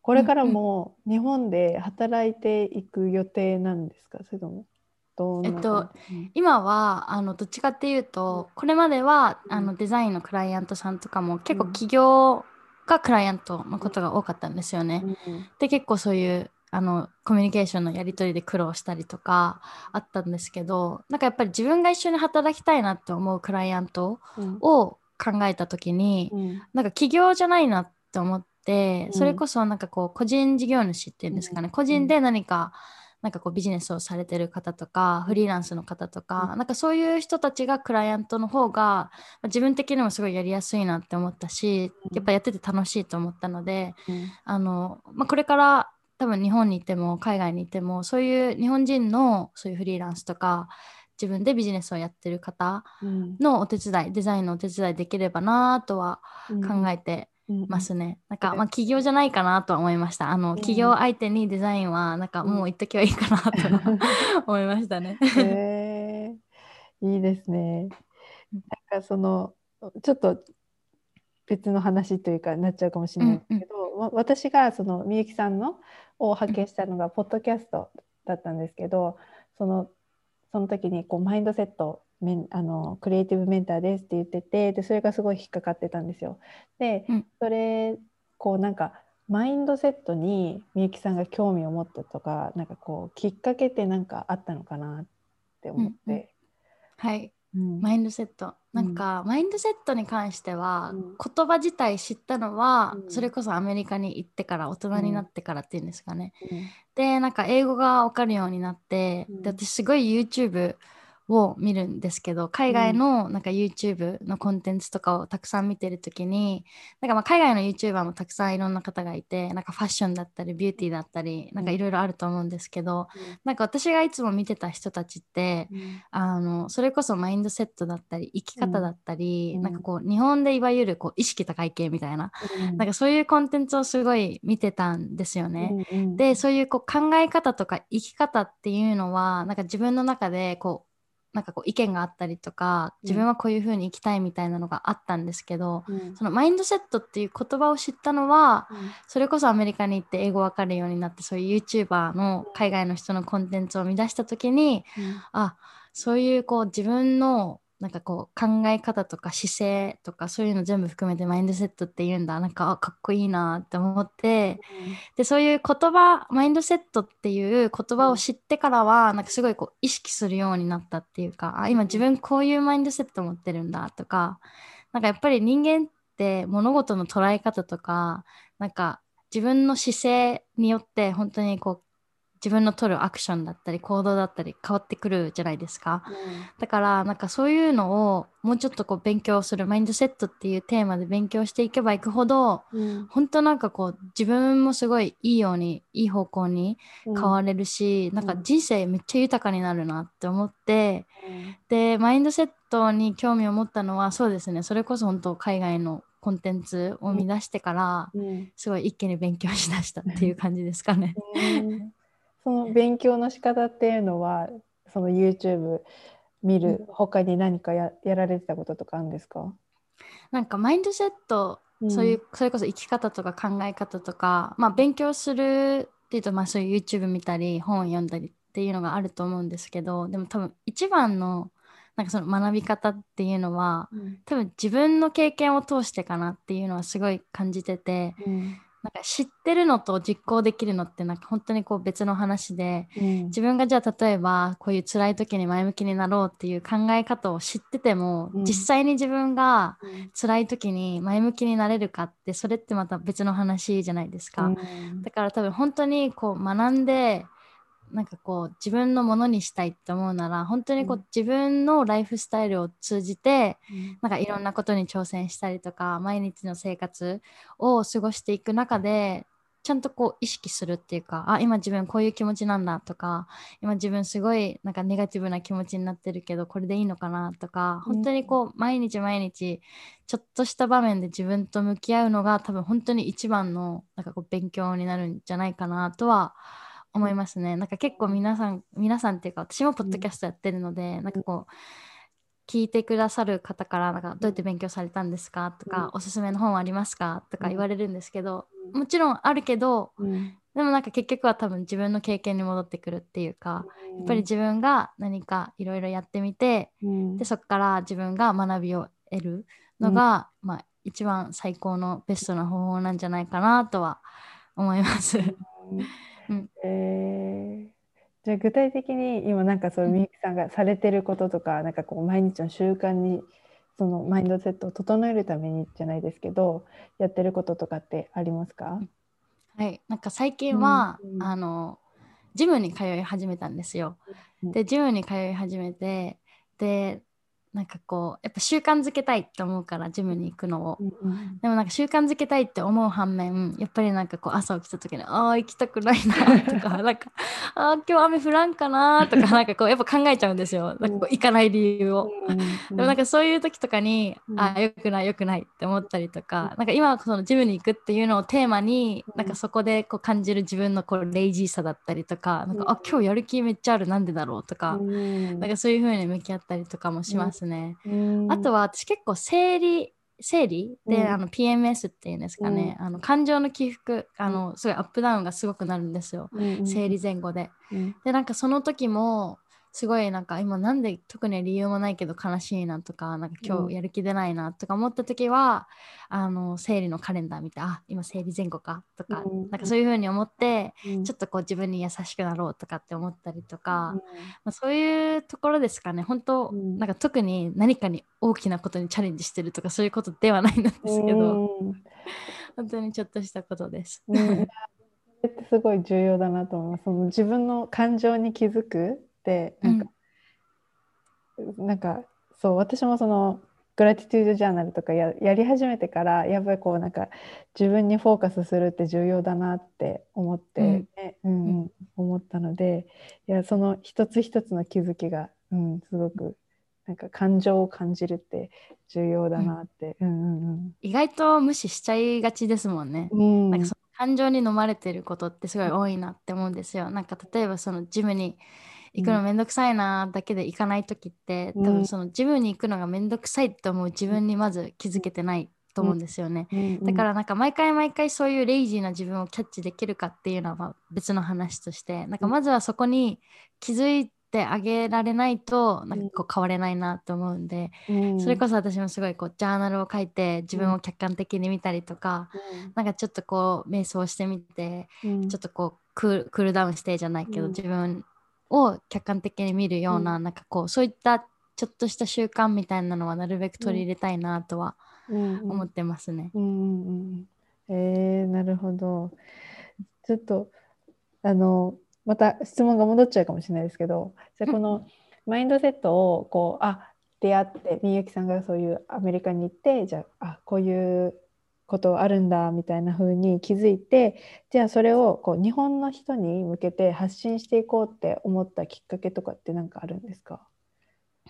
これからも日本で働いていく予定なんですか？それともえっと今はあのどっちかっていうとこれまではあのデザインのクライアントさんとかも結構うん。企業がクライアントのことが多かったんですよね。うん。で結構そういうあのコミュニケーションのやり取りで苦労したりとかあったんですけどなんかやっぱり自分が一緒に働きたいなって思うクライアントを考えた時に、うん、なんか起業じゃないなって思ってそれこそなんかこう個人事業主っていうんですかね、個人で何か、なんかこうビジネスをされてる方とかフリーランスの方とか、なんかそういう人たちがクライアントの方が自分的にもすごいやりやすいなって思ったしやっぱやってて楽しいと思ったので、あのまあ、これから多分日本にいても海外にいてもそういう日本人のそういうフリーランスとか自分でビジネスをやってる方のお手伝い、うん、デザインのお手伝いできればなとは考えてますね。うん、なんか、まあ、企業じゃないかなとは思いました。あの、企業相手にデザインは、なんか、もう言っときはいいかなと 思いましたね。へいいですね。なんか、その、ちょっと別の話というかなっちゃうかもしれないけど、うんうん、私がそのみゆきさんのを発見したのがポッドキャストだったんですけどそのその時にこうマインドセットメンあのクリエイティブメンターですって言っててでそれがすごい引っかかってたんですよ。で、うん、それこうなんかマインドセットにみゆきさんが興味を持ったとかなんかこうきっかけって何かあったのかなって思って。うんうん、はい。うん、マインドセット。なんか、うん、マインドセットに関しては、うん、言葉自体知ったのは、うん、それこそアメリカに行ってから大人になってからっていうんですかね、でなんか英語が分かるようになって、で私すごい YouTube を見るんですけど海外のなんか YouTube のコンテンツとかをたくさん見てる時になんかまあ海外の YouTuber もたくさんいろんな方がいてなんかファッションだったりビューティーだったりなんかいろいろあると思うんですけど、うん、なんか私がいつも見てた人たちって、うん、あのそれこそマインドセットだったり生き方だったり、うん、なんかこう日本でいわゆるこう意識高い系みたいな,、なんかそういうコンテンツをすごい見てたんですよね。でそういうこう考え方とか生き方っていうのはなんか自分の中でこうなんかこう意見があったりとか自分はこういう風に生きたいみたいなのがあったんですけど、うん、そのマインドセットっていう言葉を知ったのは、うん、それこそアメリカに行って英語わかるようになってそういう YouTuber の海外の人のコンテンツを見出した時に、うん、あそういうこう自分のなんかこう考え方とか姿勢とかそういうの全部含めてマインドセットっていうんだ。なんかかっこいいなって思って、うん、でそういう言葉マインドセットっていう言葉を知ってからはなんかすごいこう意識するようになったっていうかあ今自分こういうマインドセット持ってるんだとかなんかやっぱり人間って物事の捉え方とかなんか自分の姿勢によって本当にこう自分の取るアクションだったり行動だったり変わってくるじゃないですか、うん、だからなんかそういうのをもうちょっとこう勉強するマインドセットっていうテーマで勉強していけばいくほど、うん、本当なんかこう自分もすごいいいようにいい方向に変われるし、うん、なんか人生めっちゃ豊かになるなって思って、うん、でマインドセットに興味を持ったのはそうですね。それこそ本当海外のコンテンツを見出してから、すごい一気に勉強しだしたっていう感じですかね。その勉強の仕方っていうのはその YouTube 見る他に何かややられてたこととかあるんですか？なんかマインドセット、うん、そういうそれこそ生き方とか考え方とか、まあ、勉強するっていうと、まあ、そういう YouTube 見たり本を読んだりっていうのがあると思うんですけどでも多分一番のなんかその学び方っていうのは、うん、多分自分の経験を通してかなっていうのはすごい感じてて、うん、なんか知ってるのと実行できるのってなんか本当にこう別の話で、うん、自分がじゃあ例えばこういう辛い時に前向きになろうっていう考え方を知ってても、うん、実際に自分が辛い時に前向きになれるかってそれってまた別の話じゃないですか、うん、だから多分本当にこう学んでなんかこう自分のものにしたいって思うなら本当にこう、うん、自分のライフスタイルを通じて、うん、なんかいろんなことに挑戦したりとか毎日の生活を過ごしていく中でちゃんとこう意識するっていうかあ今自分こういう気持ちなんだとか今自分すごいなんかネガティブな気持ちになってるけどこれでいいのかなとか本当にこう毎日毎日ちょっとした場面で自分と向き合うのが多分本当に一番のなんかこう勉強になるんじゃないかなとは思いますね。なんか結構皆さん、皆さんっていうか、私もポッドキャストやってるので、うん、なんかこう、聞いてくださる方からなんかどうやって勉強されたんですか？とか、うん、おすすめの本ありますか？とか言われるんですけど、うん、もちろんあるけど、うん、でもなんか結局は多分自分の経験に戻ってくるっていうか、やっぱり自分が何かいろいろやってみて、でそこから自分が学びを得るのが、まあ、一番最高のベストな方法なんじゃないかなとは思います。うん。えー。じゃあ具体的に今なんかそうみゆきさんがされてることとか、なんかこう毎日の習慣にそのマインドセットを整えるためにじゃないですけどやってることとかってありますか、はい、なんか最近は、うんうん。あのジムに通い始めたんですよ。うん。でジムに通い始めてでなんかこうやっぱ習慣づけたいって思うからジムに行くのを。うんうん。でもなんか習慣づけたいって思う反面やっぱりなんかこう朝起きた時にああ行きたくないなとか なんかああ今日雨降らんかなとか なんかこうやっぱ考えちゃうんですよ。なんかこう行かない理由を。うんでもなんかそういう時とかに、うん。ああよくないよくないって思ったりとか、なんか今はそのジムに行くっていうのをテーマに、うん。なんかそこでこう感じる自分のこうレイジーさだったりとか、なんかうんあ今日やる気めっちゃあるなんでだろうとか、うん。なんかそういう風に向き合ったりとかもしますね。うん。あとは私結構生理生理？で、うん。あの PMS っていうんですかね、あの感情の起伏あのすごいアップダウンがすごくなるんですよ、うんうん。生理前後で。うん。でなんかその時もすごいなんか今なんで特に理由もないけど悲しいなとかなんか今うん。日やる気出ないなとか思った時は、あの生理のカレンダー見てあ今生理前後かとか、うん。なんかそういう風に思って、うん。ちょっとこう自分に優しくなろうとかって思ったりとか、うん。まあ、そういうところですかね。本当、うん。なんか特に何かに大きなことにチャレンジしてるとかそういうことではないんですけど、うん。本当にちょっとしたことです。うん、すごい重要だなと思います。その自分の感情に気づくってなんか、なんかそう私もそのグラティテュードジャーナルとかややり始めてからやっぱりこうなんか自分にフォーカスするって重要だなって思って、うんねうんうん思ったのでいやその一つ一つの気づきが、うん、すごくなんか感情を感じるって重要だなって。うんうん意外と無視しちゃいがちですもんね。うんうんなんかその感情に飲まれてることってすごい多いなって思うんですよ。なんか例えばそのジムに行くのめんどくさいなだけで行かない時って、うん。多分そのジムに行くのがめんどくさいって思う自分にまず気づけてないと思うんですよね。うん。うん。だからなんか毎回毎回そういうレイジーな自分をキャッチできるかっていうのはまあ別の話としてなんかまずはそこに気づいてあげられないとなんかこう変われないなと思うんで、うん。それこそ私もすごいこうジャーナルを書いて自分を客観的に見たりとか、なんかちょっとこう瞑想してみてうん。ちょっとこうクールダウンしてじゃないけど、うん。自分を客観的に見るような、なんかこうそういったちょっとした習慣みたいなのはなるべく取り入れたいなとはうん。うん思ってますね。うんうんうん。えー、なるほど。ちょっとあのまた質問が戻っちゃうかもしれないですけどじゃあこのマインドセットをこうあ出会ってみゆきさんがそういうアメリカに行ってじゃああこういうことあるんだみたいな風に気づいてじゃあそれをこう日本の人に向けて発信していこうって思ったきっかけとかって何かあるんですか、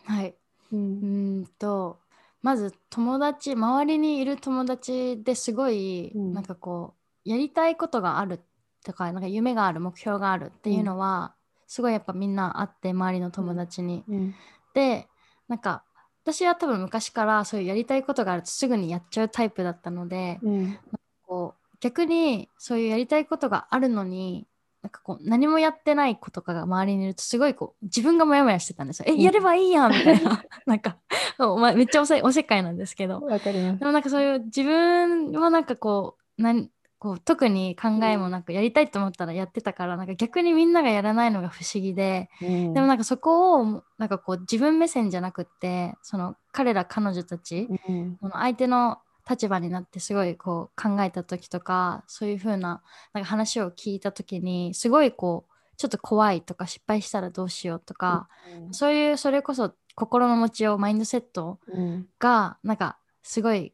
はい、ううんーんとまず友達周りにいる友達ですごい、うん。なんかこうやりたいことがあるとかなんか夢がある目標があるっていうのは、すごいやっぱみんなあって周りの友達に。うん。でなんか私は多分昔からそういうやりたいことがあるとすぐにやっちゃうタイプだったので、うんこう逆にそういうやりたいことがあるのになんかこう何もやってない子とかが周りにいるとすごいこう自分がモヤモヤしてたんですよ。えうんやればいいやんみたいな なんかお前めっちゃおせおせっかいなんですけどわかりますで。もなんかそういう自分はなんかこうなんこう特に考えもなくやりたいと思ったらやってたからなんか逆にみんながやらないのが不思議でうん。でもなんかそこをなんかこう自分目線じゃなくってその彼ら彼女たちうん。その相手の立場になってすごいこう考えた時とかそういう風ななんか話を聞いた時にすごいこうちょっと怖いとか失敗したらどうしようとか、そういうそれこそ心の持ちようマインドセットうん。がなんかすごい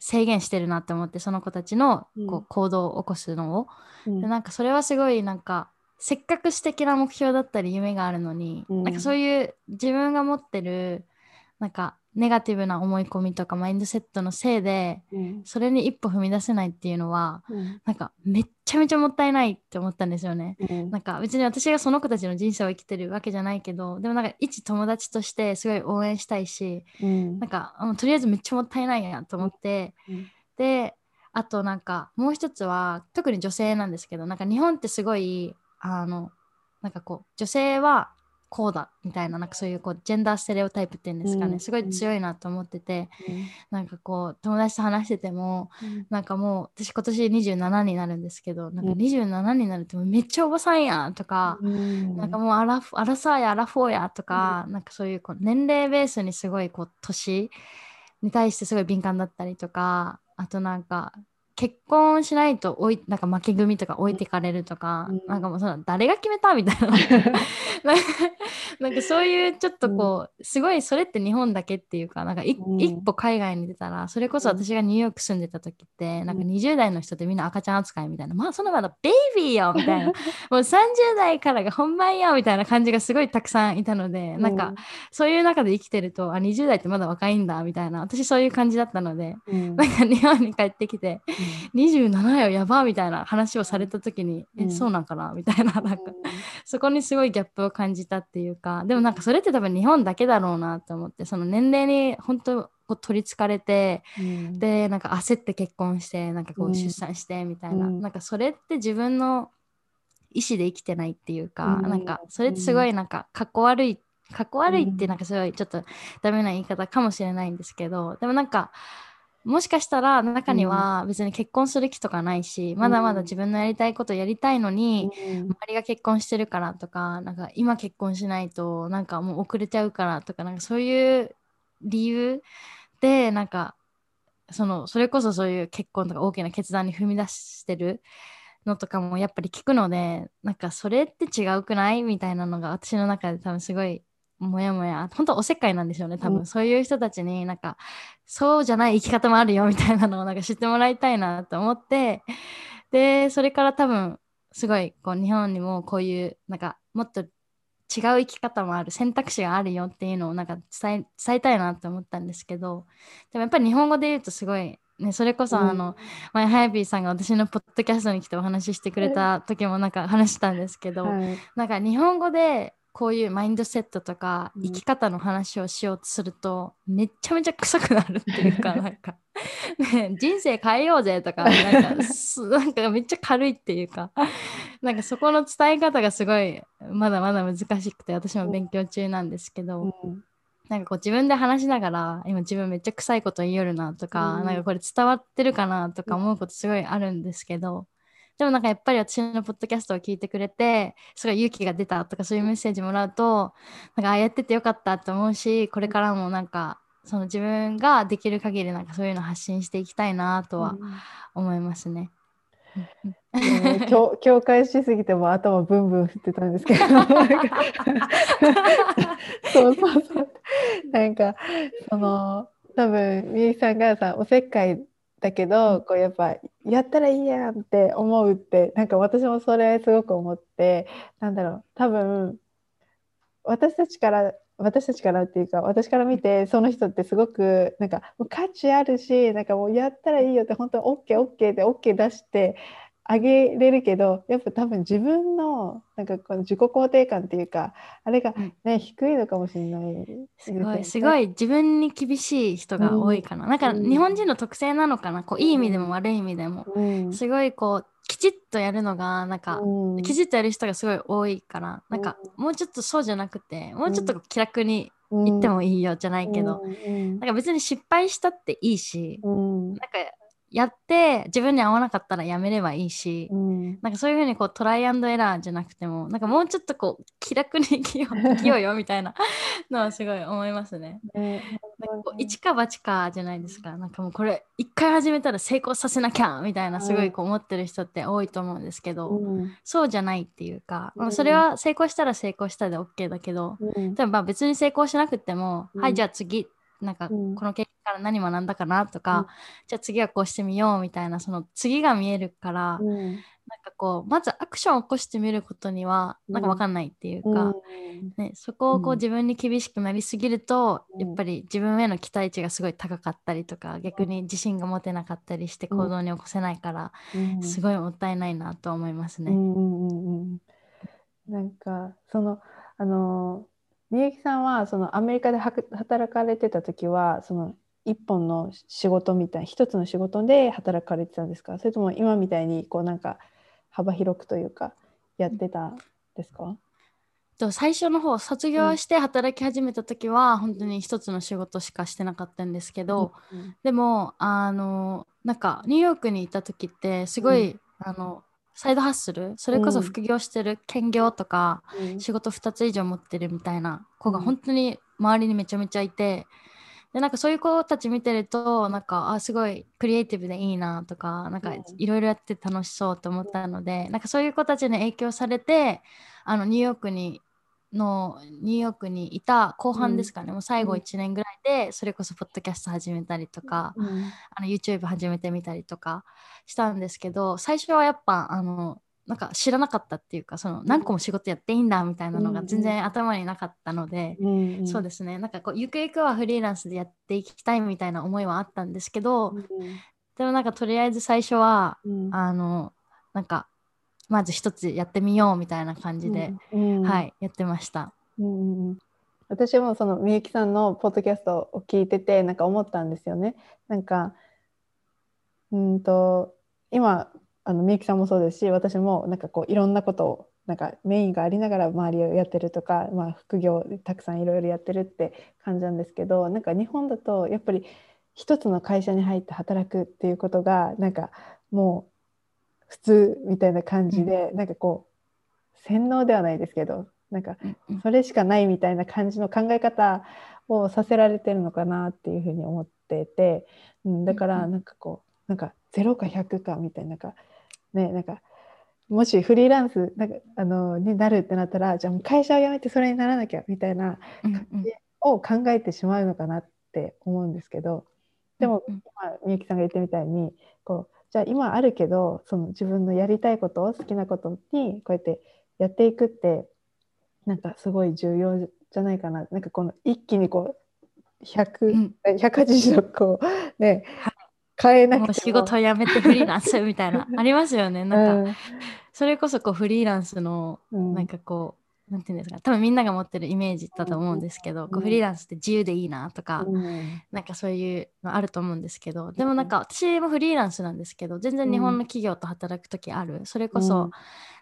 制限してるなって思ってその子たちのこううん行動を起こすのを、うん。でなんかそれはすごいなんかせっかく素敵な目標だったり夢があるのに、うん。なんかそういう自分が持ってるなんかネガティブな思い込みとかマインドセットのせいでうん。それに一歩踏み出せないっていうのはうん。なんかめっちゃめちゃもったいないって思ったんですよね。うん。なんか別に私がその子たちの人生を生きてるわけじゃないけどでもなんか一友達としてすごい応援したいしうん。なんかとりあえずめっちゃもったいないやと思って、うん。であとなんかもう一つは特に女性なんですけどなんか日本ってすごいあのなんかこう女性はこうだみたいななんかそういうこうジェンダーステレオタイプっていうんですかね、うん。すごい強いなと思ってて、なんかこう友達と話しててもなんかもう私今年27になるんですけどなんかうん。27になるとめっちゃおばさんやとか、うん。なんかもうアラフアラサーやアラフォーやとか、なんかそういうこう年齢ベースにすごいこう年に対してすごい敏感だったりとかあとなんか結婚しないと置いなんか負け組とか置いてかれるとか、うん。なんかもうその誰が決めたみたいな。なんかそういうちょっとこう、すごいそれって日本だけっていうかなんかい、うん。一歩海外に出たらそれこそ私がニューヨーク住んでた時って、なんか20代の人ってみんな赤ちゃん扱いみたいな。まあそのまだベイビーよみたいな。もう30代からが本番よみたいな感じがすごいたくさんいたので、なんかそういう中で生きてるとあ20代ってまだ若いんだみたいな私そういう感じだったのでうん。なんか日本に帰ってきて 27よやばみたいな話をされた時に、うん。えそうなんかなみたいななんかそこにすごいギャップを感じたっていうかでもなんかそれって多分日本だけだろうなと思ってその年齢に本当こう取りつかれてうん。でなんか焦って結婚してなんかこううん。出産してみたいな、うん。なんかそれって自分の意思で生きてないっていうか、うん。なんかそれってすごいなんかかっこ悪いかっこ悪いってなんかすごいちょっとダメな言い方かもしれないんですけどでもなんかもしかしたら中には別に結婚する気とかないし、まだまだ自分のやりたいことやりたいのに、うん。周りが結婚してるからとかなんか今結婚しないとなんかもう遅れちゃうからとかなんかそういう理由でなんかそのそれこそそういう結婚とか大きな決断に踏み出してるのとかもやっぱり聞くのでなんかそれって違うくない？みたいなのが私の中で多分すごいもやもや。本当おせっかいなんですよね多分、うんそういう人たちになんかそうじゃない生き方もあるよみたいなのをなんか知ってもらいたいなと思って。でそれから多分すごいこう日本にもこういうなんかもっと違う生き方もある選択肢があるよっていうのをなんか伝え伝えたいなと思ったんですけど。でもやっぱり日本語で言うとすごい、ね、それこそあの、前ハヤピーさんが私のポッドキャストに来てお話ししてくれた時もなんか話したんですけど、はい。なんか日本語でこういうマインドセットとかうん。生き方の話をしようとするとめっちゃめちゃ臭くなるっていうか なんか、ね、人生変えようぜとかなんかす なんかめっちゃ軽いっていうか。なんかそこの伝え方がすごいまだまだ難しくて私も勉強中なんですけど、うん。なんかこう自分で話しながら今自分めっちゃ臭いこと言いよるなとか、うん。なんかこれ伝わってるかなとか思うことすごいあるんですけど、でもなんかやっぱり私のポッドキャストを聞いてくれてすごい勇気が出たとかそういうメッセージもらうとなんかああやっててよかったと思うしこれからもなんかその自分ができる限りなんかそういうの発信していきたいなとは思いますね。共共感しすぎても頭ブンブン振ってたんですけど。そうそうそう。なんかその多分みゆきさんがさおせっかいだけどこうやっぱやったらいいやんって思うってなんか私もそれすごく思ってなんだろう多分私たちから私たちからっていうか私から見てその人ってすごくなんか価値あるしなんかもうやったらいいよって本当に OKOK で OK 出してあげれるけどやっぱ多分自分のなんかこの自己肯定感っていうかあれがうん。ね、低いのかもしれない。すごいすごい自分に厳しい人が多いかな。なんかうん。日本人の特性なのかな？こういい意味でも悪い意味でも。うん。すごいこうきちっとやるのがなんか、うん。きちっとやる人がすごい多いからなんか、もうちょっとそうじゃなくてもうちょっと気楽に言ってもいいよじゃないけど、うん。なんか別に失敗したっていいし、うん。なんかやって自分に合わなかったらやめればいいし、うん。なんかそういうふうにこうトライアンドエラーじゃなくてもなんかもうちょっとこう気楽に生きよう 生きようよみたいな のはすごい思いますね。ね。なんか一か八かじゃないですか。なんかもうこれ一回始めたら成功させなきゃみたいなすごいこう思ってる人って多いと思うんですけど、うん。そうじゃないっていうか、まあうん。それは成功したら成功したで OK だけど、うん。でもまあ別に成功しなくても、うん。はいじゃあ次なんかうん。この経験から何学んだかなとか、うん。じゃあ次はこうしてみようみたいなその次が見えるから、うん。なんかこうまずアクションを起こしてみることにはなんか分かんないっていうか、ね、そこをこううん。自分に厳しくなりすぎると、うん。やっぱり自分への期待値がすごい高かったりとか逆に自信が持てなかったりしてうん。行動に起こせないから、うん。すごいもったいないなと思いますね。うんうんうんうん。なんかそのあのみゆきさんはそのアメリカで働かれてた時はその一本の仕事みたい一つの仕事で働かれてたんですか？それとも今みたいにこうなんか幅広くというかやってたんですか？と最初の方卒業して働き始めた時は、本当に一つの仕事しかしてなかったんですけど、うんでもあのなんかニューヨークにいた時ってすごい、うあのサイドハッスル？それこそ副業してる兼業とか、うん。仕事2つ以上持ってるみたいな子がうん。本当に周りにめちゃめちゃいて、でなんかそういう子たち見てるとなんかあすごいクリエイティブでいいなとかなんかうん。いろいろやって楽しそうと思ったので、なんかそういう子たちに影響されてあのニューヨークにのニューヨークにいた後半ですかね、もう最後うん。1年ぐらいでそれこそポッドキャスト始めたりとか、うん。あの YouTube 始めてみたりとかしたんですけど最初はやっぱあのなんか知らなかったっていうかその何個も仕事やっていいんだみたいなのが全然頭になかったので、うんそうですね。なんかこうゆくゆくはフリーランスでやっていきたいみたいな思いはあったんですけど、でもなんかとりあえず最初はうん。あのなんかまず一つやってみようみたいな感じで、うんはいやってました。うんうんうん私もそのみゆきさんのポッドキャストを聞いててなんか思ったんですよね。なんかうんと今あのみゆきさんもそうですし私もなんかこういろんなことをなんかメインがありながら周りをやってるとか、まあ、副業たくさんいろいろやってるって感じなんですけどなんか日本だとやっぱり一つの会社に入って働くっていうことがなんかもう普通みたいな感じで、なんかこう洗脳ではないですけどなんかうんうん。それしかないみたいな感じの考え方をさせられてるのかなっていうふうに思ってて、うん、だからうんうん。なんかこうなんか0か100かみたいななんかねなんかもしフリーランスなんかあのになるってなったらじゃあもう会社を辞めてそれにならなきゃみたいなうんうん。を考えてしまうのかなって思うんですけどでも、うんまあ、みゆきさんが言ってみたいにこうじゃあ今あるけどその自分のやりたいこと好きなことにこうやってやっていくってなんかすごい重要じゃないかな。なんかこの一気にこう100、うん。え180度こうね変えなくても。仕事辞めてフリーランスみたいな。ありますよね。なんか、うん。それこそこうフリーランスのうん。なんかこう、なんていうんですか？多分みんなが持ってるイメージだと思うんですけど、うん。こうフリーランスって自由でいいなとか、うん。なんかそういうのあると思うんですけどでもなんか私もフリーランスなんですけど全然日本の企業と働く時ある。それこそ、うん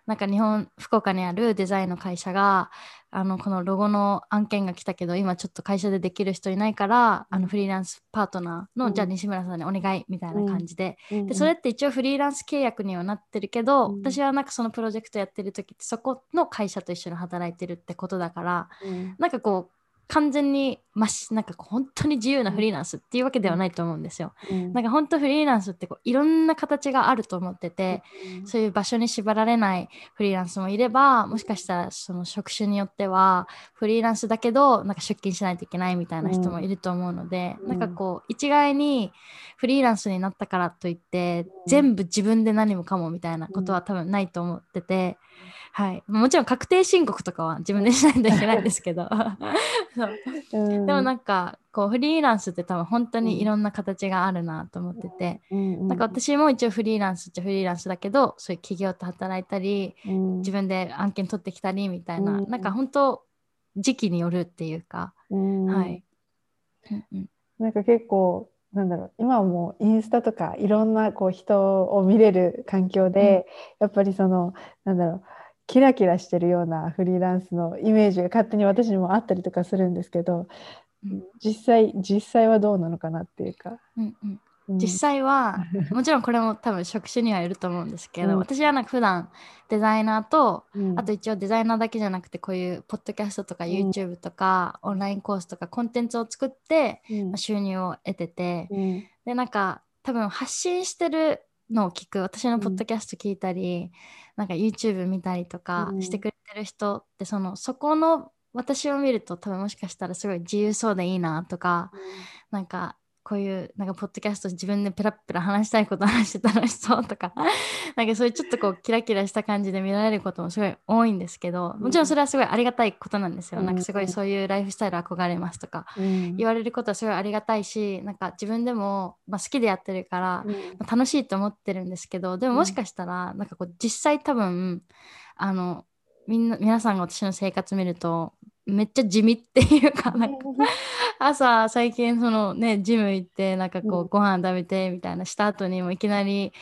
なんか日本福岡にあるデザインの会社があのこのロゴの案件が来たけど今ちょっと会社でできる人いないからあのフリーランスパートナーの、うん。じゃあ西村さんにお願いみたいな感じで、うん。でそれって一応フリーランス契約にはなってるけど、うん。私はなんかそのプロジェクトやってる時ってそこの会社と一緒に働いてるってことだからうん。なんかこう完全にましなんか本当に自由なフリーランスっていうわけではないと思うんですよ。うん。なんか本当フリーランスってこういろんな形があると思ってて、そういう場所に縛られないフリーランスもいればもしかしたらその職種によってはフリーランスだけどなんか出勤しないといけないみたいな人もいると思うので、うん。なんかこう一概にフリーランスになったからといって、うん。全部自分で何もかもみたいなことは多分ないと思ってて、はい、もちろん確定申告とかは自分でしないといけないんですけど。そううん。でもなんかこうフリーランスって多分本当にいろんな形があるなと思ってて。うんなんか私も一応フリーランスっちゃフリーランスだけどそういう企業と働いたりうん。自分で案件取ってきたりみたいな、うん。なんか本当時期によるっていうか、うん。はい、うんうん。なんか結構なんだろう今はもうインスタとかいろんなこう人を見れる環境で、やっぱりそのなんだろうキラキラしてるようなフリーランスのイメージが勝手に私にもあったりとかするんですけど、うん。実際実際はどうなのかなっていうか、うんうん。うん。実際は もちろんこれも多分職種にはいると思うんですけど、うん。私はなんか普段デザイナーとうん。あと一応デザイナーだけじゃなくてこういうポッドキャストとかうん。YouTube とかオンラインコースとかコンテンツを作ってうん。まあ収入を得てて、うん。でなんか多分発信してるのを聞く私のポッドキャスト聞いたり、なんか YouTube 見たりとかうん。してくれてる人ってそのそこの私を見ると多分もしかしたらすごい自由そうでいいなとかなんかこういうなんかポッドキャスト自分でペラッペラ話したいこと話して楽しそうとか なんかそういうちょっとこうキラキラした感じで見られることもすごい多いんですけどもちろんそれはすごいありがたいことなんですよ、うん。なんかすごいそういうライフスタイル憧れますとかうん。言われることはすごいありがたいしなんか自分でも、まあ、好きでやってるから、うん。まあ楽しいと思ってるんですけどでももしかしたら、なんかこう実際多分あのみんな皆さんが私の生活見るとめっちゃ地味っていうかなんか朝最近そのねジム行ってなんかこうご飯食べてみたいなした後にもいきなり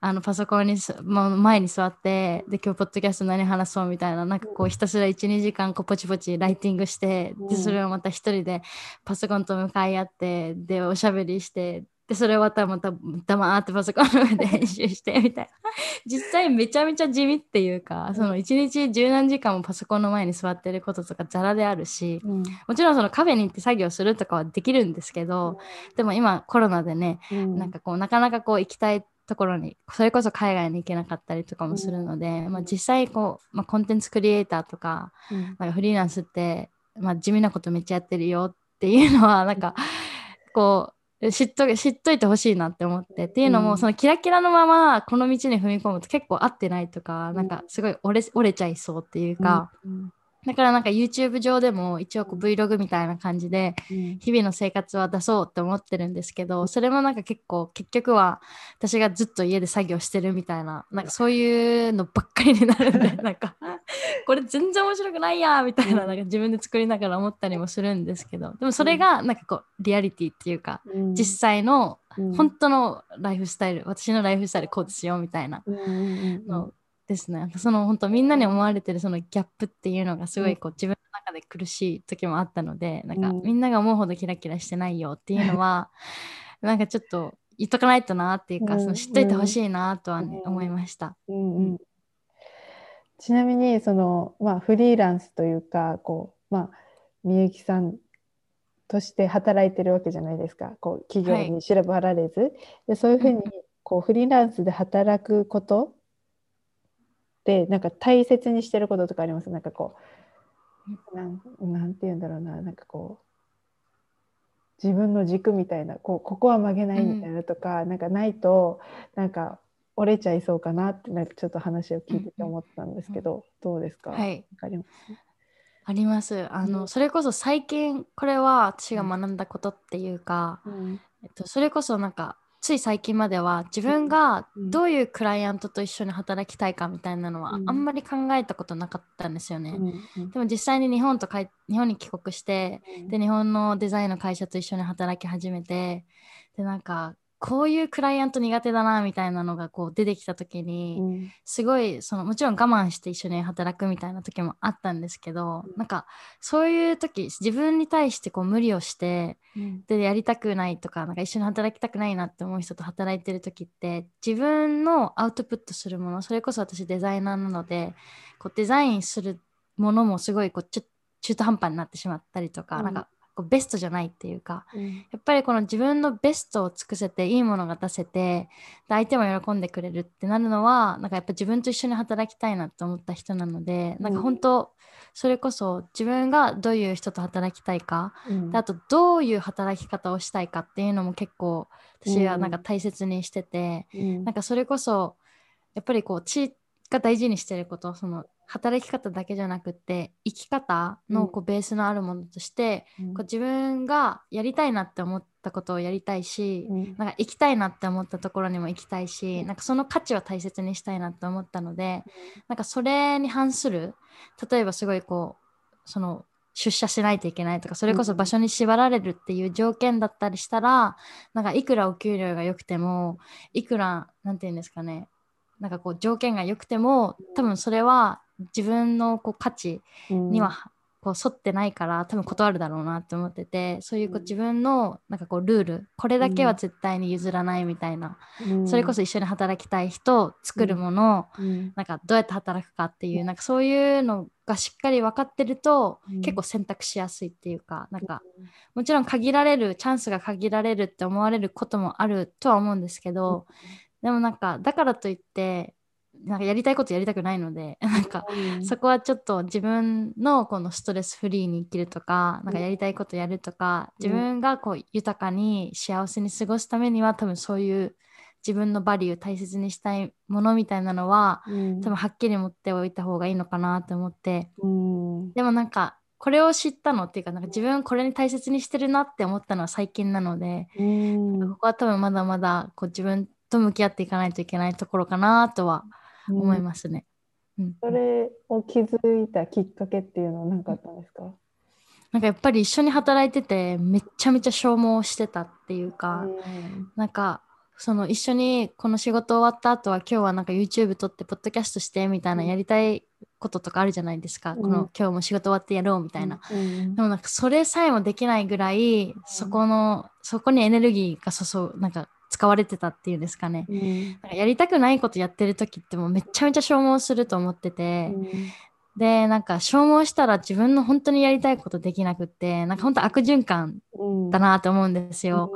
あのパソコンに前に座ってで今日ポッドキャスト何話そうみたいななんかこうひたすら12時間こうポチポチライティングしてでそれをまた一人でパソコンと向かい合ってでおしゃべりしてで、それ終わったらまた黙ってパソコンの上で編集してみたい。な。実際めちゃめちゃ地味っていうか、その一日十何時間もパソコンの前に座ってることとかザラであるし、うん、もちろんそのカフェに行って作業するとかはできるんですけど、うん、でも今コロナでね、うん、なんかこうなかなかこう行きたいところにそれこそ海外に行けなかったりとかもするので、まあ、実際こう、まあ、コンテンツクリエイターとか,、なんかフリーランスって、まあ、地味なことめっちゃやってるよっていうのはなんかこう知っと知っといてほしいなって思って。っていうのも、うん、そのキラキラのままこの道に踏み込むと結構合ってないとか、うん、なんかすごい折れ折れちゃいそうっていうか、うん、だからなんか YouTube 上でも一応こう Vlog みたいな感じで日々の生活は出そうって思ってるんですけどそれもなんか結構結局は私がずっと家で作業してるみたいななんかそういうのばっかりになるんで なんかこれ全然面白くないやみたいななんか自分で作りながら思ったりもするんですけどでもそれがなんかこうリアリティっていうか実際の本当のライフスタイル私のライフスタイルこうですよみたいなのですね。その本当みんなに思われてるそのギャップっていうのがすごいこう自分の中で苦しい時もあったのでなんかみんなが思うほどキラキラしてないよっていうのは なんかちょっと言っとかないとなっていうか、その知っといてほしいなとはね、思いました。うんちなみにその、まあ、フリーランスというかこう、まあ、みゆきさんとして働いてるわけじゃないですか。こう企業に調べられず、はい、でそういうふうにこうフリーランスで働くことってなんか大切にしてることとかあります？なんかこうなんなんて言うんだろうな。なんかこう自分の軸みたいなこうここは曲げないみたいなとか、うん、なんかないとなんか折れちゃいそうかなってなんかちょっと話を聞いてて思ったんですけど、うん、どうですか、はい、かります？あります。あの、うん、それこそ最近これは私が学んだことっていうか、えっと、それこそなんかつい最近までは自分がどういうクライアントと一緒に働きたいかみたいなのはあんまり考えたことなかったんですよね。でも実際に日本とか日本に帰国してで日本のデザインの会社と一緒に働き始めてでなんかこういうクライアント苦手だなみたいなのがこう出てきた時に、うん、すごいそのもちろん我慢して一緒に働くみたいな時もあったんですけど、うん、なんかそういう時自分に対してこう無理をして、うん、でやりたくないとかなんか一緒に働きたくないなって思う人と働いてる時って自分のアウトプットするものそれこそ私デザイナーなのでこうデザインするものもすごいこう中途半端になってしまったりとか、うん、なんかこうベストじゃないっていうか、うん、やっぱりこの自分のベストを尽くせていいものが出せて相手も喜んでくれるってなるのはなんかやっぱ自分と一緒に働きたいなと思った人なので、うん、なんか本当それこそ自分がどういう人と働きたいか、うん、であとどういう働き方をしたいかっていうのも結構私はなんか大切にしてて、うん、なんかそれこそやっぱりこう血が大事にしてることその働き方だけじゃなくって生き方のこうベースのあるものとして、うん、こう自分がやりたいなって思ったことをやりたいし、うん、なんか行きたいなって思ったところにも行きたいし、うん、なんかその価値を大切にしたいなって思ったので、うん、なんかそれに反する例えばすごいこうその出社しないといけないとかそれこそ場所に縛られるっていう条件だったりしたら、なんかいくらお給料が良くてもいくら何て言うんですかねなんかこう条件が良くても多分それは自分のこう価値にはこう沿ってないから多分断るだろうなって思っててそういうこう自分のなんかこうルールこれだけは絶対に譲らないみたいな、うん、それこそ一緒に働きたい人作るもの、うん、なんかどうやって働くかっていうなんかそういうのがしっかり分かってると、うん、結構選択しやすいっていうかなんかもちろん限られるチャンスが限られるって思われることもあるとは思うんですけど、でもなんかだからといってなんかやりたいことやりたくないので なんかそこはちょっと自分のこのストレスフリーに生きるとかなんかやりたいことやるとか自分がこう豊かに幸せに過ごすためには多分そういう自分のバリュー大切にしたいものみたいなのは、うん、多分はっきり持っておいた方がいいのかなと思って、うん、でもなんかこれを知ったのっていうかなんか自分これに大切にしてるなって思ったのは最近なので、うん、ここは多分まだまだこう自分と向き合っていかないといけないところかなとは思いますね。うん、それを気づいたきっかけっていうのは何かあったんですか、なんかやっぱり一緒に働いててめちゃめちゃ消耗してたっていうか、うん。なんかその一緒にこの仕事終わった後は今日はなんか YouTube 撮ってポッドキャストしてみたいなうん。やりたいこととかあるじゃないですか、うん。この今日も仕事終わってやろうみたいな、うんでもなんかそれさえもできないぐらいそこのそこにエネルギーが注うなんか使われてたっていうんですかね、うん。なんかやりたくないことやってる時ってもうめちゃめちゃ消耗すると思ってて、でなんか消耗したら自分の本当にやりたいことできなくってなんか本当悪循環うん。だなと思うんですよ。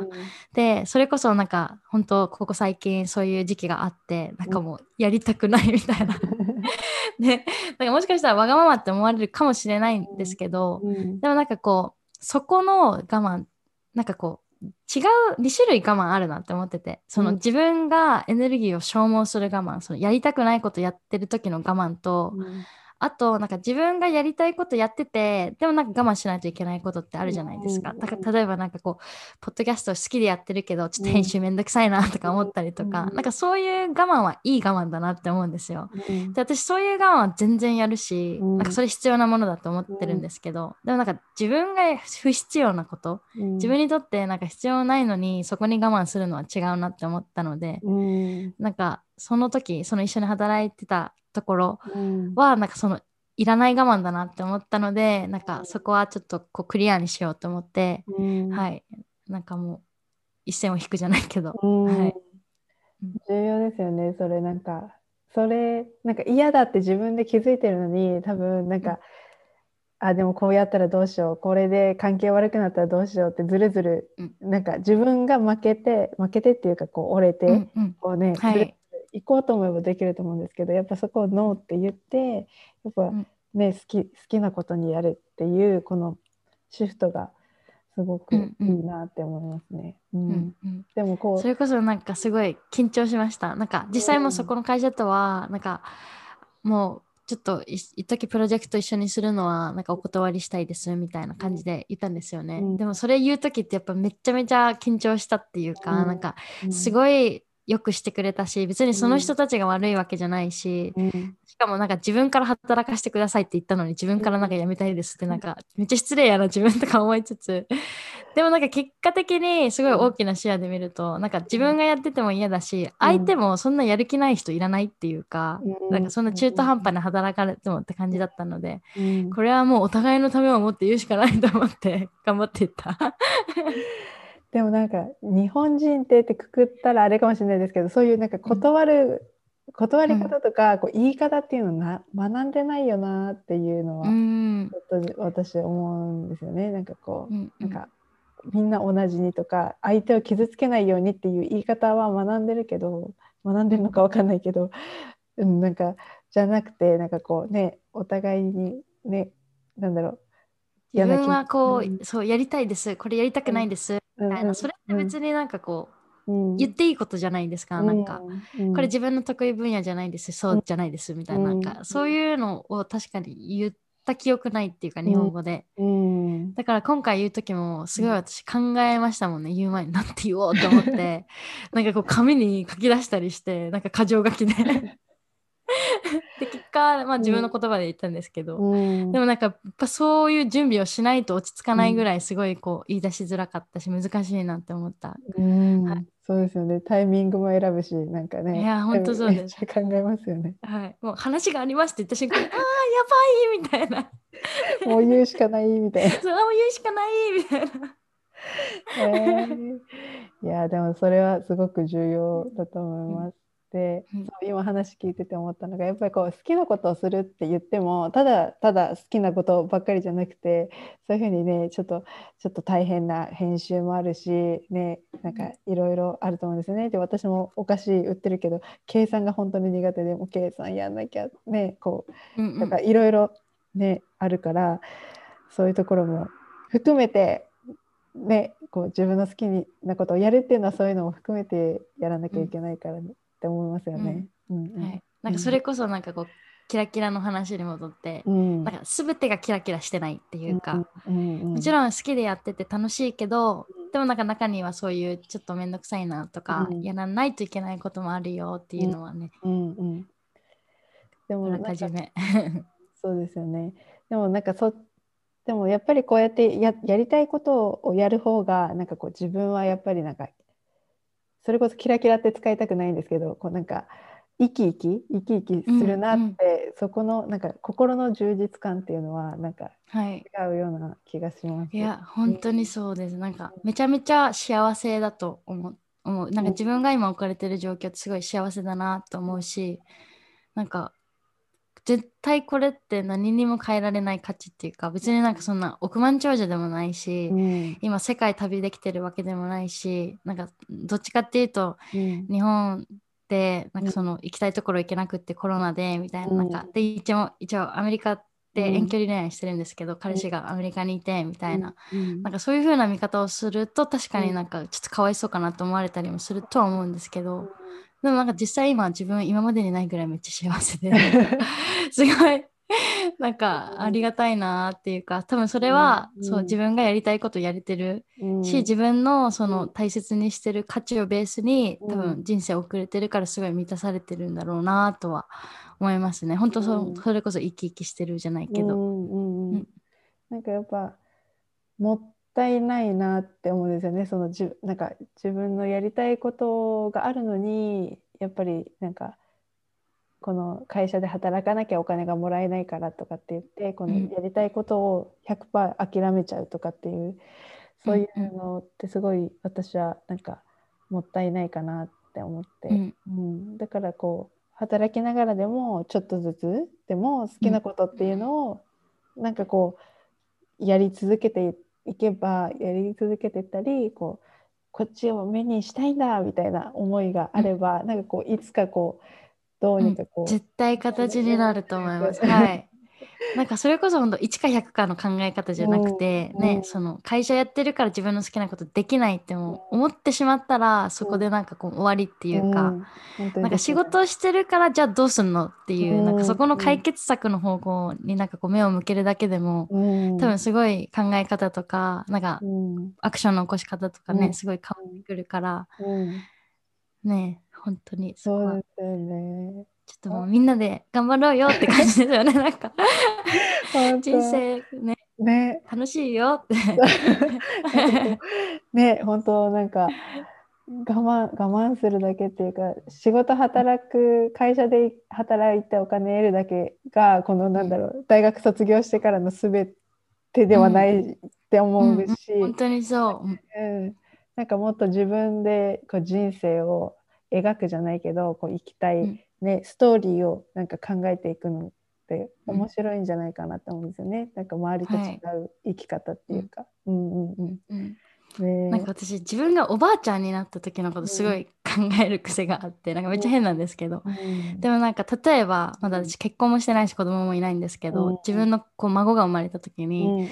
でそれこそなんか本当ここ最近そういう時期があってなんかもうやりたくないみたいな。でなんかもしかしたらわがままって思われるかもしれないんですけど、うん。でもなんかこうそこの我慢なんかこう違う2種類我慢あるなって思ってて。そのうん。自分がエネルギーを消耗する我慢そのやりたくないことやってる時の我慢と、うんあとなんか自分がやりたいことやっててでもなんか我慢しないといけないことってあるじゃないですか。うんだから例えばなんかこうポッドキャスト好きでやってるけどちょっと編集めんどくさいなとか思ったりとか、うんなんかそういう我慢はいい我慢だなって思うんですよ。うん。で私そういう我慢は全然やるし、うん。なんかそれ必要なものだと思ってるんですけど、でもなんか自分が不必要なこと自分にとってなんか必要ないのにそこに我慢するのは違うなって思ったので、うん。なんかその時その一緒に働いてたところうん。はなんかそのいらない我慢だなって思ったのでなんかそこはちょっとこうクリアにしようと思って、うん。はい。なんかもう一線を引くじゃないけど、うん。はい。重要ですよね。それなんかそれなんか嫌だって自分で気づいてるのに多分なんか、あでもこうやったらどうしよう。これで関係悪くなったらどうしようってずるずる、うん。なんか自分が負けて負けてっていうかこう折れて、うんうん。こうね、はい行こうと思えばできると思うんですけどやっぱそこをノーって言ってやっぱん。ね、好き好きなことにやるっていうこのシフトがすごくいいなって思いますね。でもこうそれこそなんかすごい緊張しました。なんか実際もそこの会社とはなんかもうちょっとい一時プロジェクト一緒にするのはなんかお断りしたいですみたいな感じで言ったんですよね。うん。でもそれ言う時ってやっぱめちゃめちゃ緊張したっていうか、うん。なんかすい、ごいよくしてくれたし別にその人たちが悪いわけじゃないし、うん。しかもなんか自分から働かせてくださいって言ったのに自分からなんか辞めたいですってなんかめっちゃ失礼やな自分とか思いつつ。でもなんか結果的にすごい大きな視野で見るとなんか自分がやってても嫌だし相手もそんなやる気ない人いらないっていうかうん。なんかそんな中途半端に働かれてもって感じだったのでうん。これはもうお互いのためを思って言うしかないと思って頑張っていった。でもなんか日本人ってってくくったらあれかもしれないですけどそういうなんか断る、断り方とか、こう言い方っていうのな学んでないよなっていうのは、うん。ちょっと私思うんですよね。なんかこう、うんなんかみんな同じにとか相手を傷つけないようにっていう言い方は学んでるけど学んでるのかわかんないけど、うん、なんかじゃなくてなんかこうねお互いにねなんだろう自分はこう、うん。そうやりたいです。これやりたくないです、みたいなそれって別になんかこう、に言っていいことじゃないですか、なんか、うん。これ自分の得意分野じゃないですそうじゃないですみたいな,、うんなん。かそういうのを確かに言った記憶ないっていうか日本語で、うん。だから今回言う時もすごい私考えましたもんね、言う前になんて言おうと思って。なんかこう紙に書き出したりしてなんか箇条書きで で結果、まあ、自分の言葉で言ったんですけど、うん。でもなんかやっぱそういう準備をしないと落ち着かないぐらいすごいこう言い出しづらかったし難しいなって思った。うん。はい。そうですよね。タイミングも選ぶしなんかね。いや本当そうです。めっちゃ考えますよね。はい、もう話がありますって言った瞬間に ああやばいみたいな。もう言うしかないみたいな。そうもう言うしかないみたいな。えー。いやでもそれはすごく重要だと思います。で、うんそう今話聞いてて思ったのがやっぱりこう好きなことをするって言ってもただただ好きなことばっかりじゃなくてそういうふうにねちょっとちょっと大変な編集もあるしねなんかいろいろあると思うんですよね。で私もお菓子売ってるけど計算が本当に苦手でもう計算やんなきゃねこううんうん。だからいろいろねあるからそういうところも含めてねこう自分の好きなことをやるっていうのはそういうのも含めてやらなきゃいけないからね、って思いますよね。なんかそれこそなんかこうキラキラの話に戻って、うん。なんか全てがキラキラしてないっていうか、もちろん好きでやってて楽しいけど、でもなんか中にはそういうちょっと面倒くさいなとか、うん。やらないといけないこともあるよっていうのはね、うんうんでもあなんか。そうですよね。でもなんかそでもやっぱりこうやってややりたいことをやる方がなんかこう自分はやっぱりなんかそれこそキラキラって使いたくないんですけどこうなんか生き生き生き生きするなって、うんそこのなんか心の充実感っていうのはなんかはい。違うような気がします。いや、本当にそうです。なんか、めちゃめちゃ幸せだと思う。思うなんかうん自分が今置かれてる状況ってすごい幸せだなと思うし、なんか、絶対これって何にも変えられない価値っていうか、別になんかそんな億万長者でもないし、うん。今世界旅できてるわけでもないし、なんかどっちかっていうと、うん日本でなんかその行きたいところ行けなくってコロナでみたいな,、うんなん。かで一応一応アメリカでうん。遠距離恋愛してるんですけど、彼氏がアメリカにいてみたいな、うん。なんかそういう風な見方をすると確かになんかちょっとかわいそうかなと思われたりもするとは思うんですけど、でもなんか実際今自分今までにないぐらいめっちゃ幸せで。すごい。なんかありがたいなっていうか多分それは、うん。そう自分がやりたいことやれてる。うん。し自分のそうのん。大切にしてる価値をベースにうん。多分人生を送れてるからすごい満たされてるんだろうなとは思いますね。本当そ,、うん。それこそ生き生きしてるじゃないけど、うんなんかやっぱもったいないなって思うんですよね。そのじゅなんか自分のやりたいことがあるのにやっぱりなんかこの会社で働かなきゃお金がもらえないからとかって言ってこのうんやりたいことを100%諦めちゃうとかっていうそういうのってすごい私はなんかもったいないかなって思って。うん。うん、だからこう働きながらでもちょっとずつでも好きなことっていうのを、なんかこうやり続けていけばやり続けてたりこうこっちを目にしたいんだみたいな思いがあれば、なんかこういつかこうどうにかこう、絶対形になると思います。うんはい。なんかそれこそ本当1か100かの考え方じゃなくて、うん。うん。ねその会社やってるから自分の好きなことできないっても思ってしまったらそこでなんかこう終わりっていうか、ん。本当になんか仕事をしてるからじゃあどうすんのっていう、うんなん。かそこの解決策の方向になんかこう目を向けるだけでも、うん、多分すごい考え方とかなんかうん。アクションの起こし方とかね、うん。すごい変わってくるからうん、ね本当にそうですよね。ちょっともうみんなで頑張ろうよって感じですよね。なんか。人生ね。ね。楽しいよって。ね本当なんか我慢我慢するだけっていうか仕事働く会社で働いてお金得るだけがこのなんだろう大学卒業してからの全てではないって思うし、本当にそう。うん。なんかもっと自分でこう人生を描くじゃないけどこう生きたい、うんね、ストーリーをなんか考えていくのってうん。面白いんじゃないかなって思うんですよね、なんか周りと違う生き方っていうか。うんうんうん。うん。ね。なんか私自分がおばあちゃんになった時のことすごい考える癖があってなんかめっちゃ変なんですけど。うん。でもなんか例えばまだ私結婚もしてないし子供もいないんですけど、うん。自分のこう孫が生まれた時に、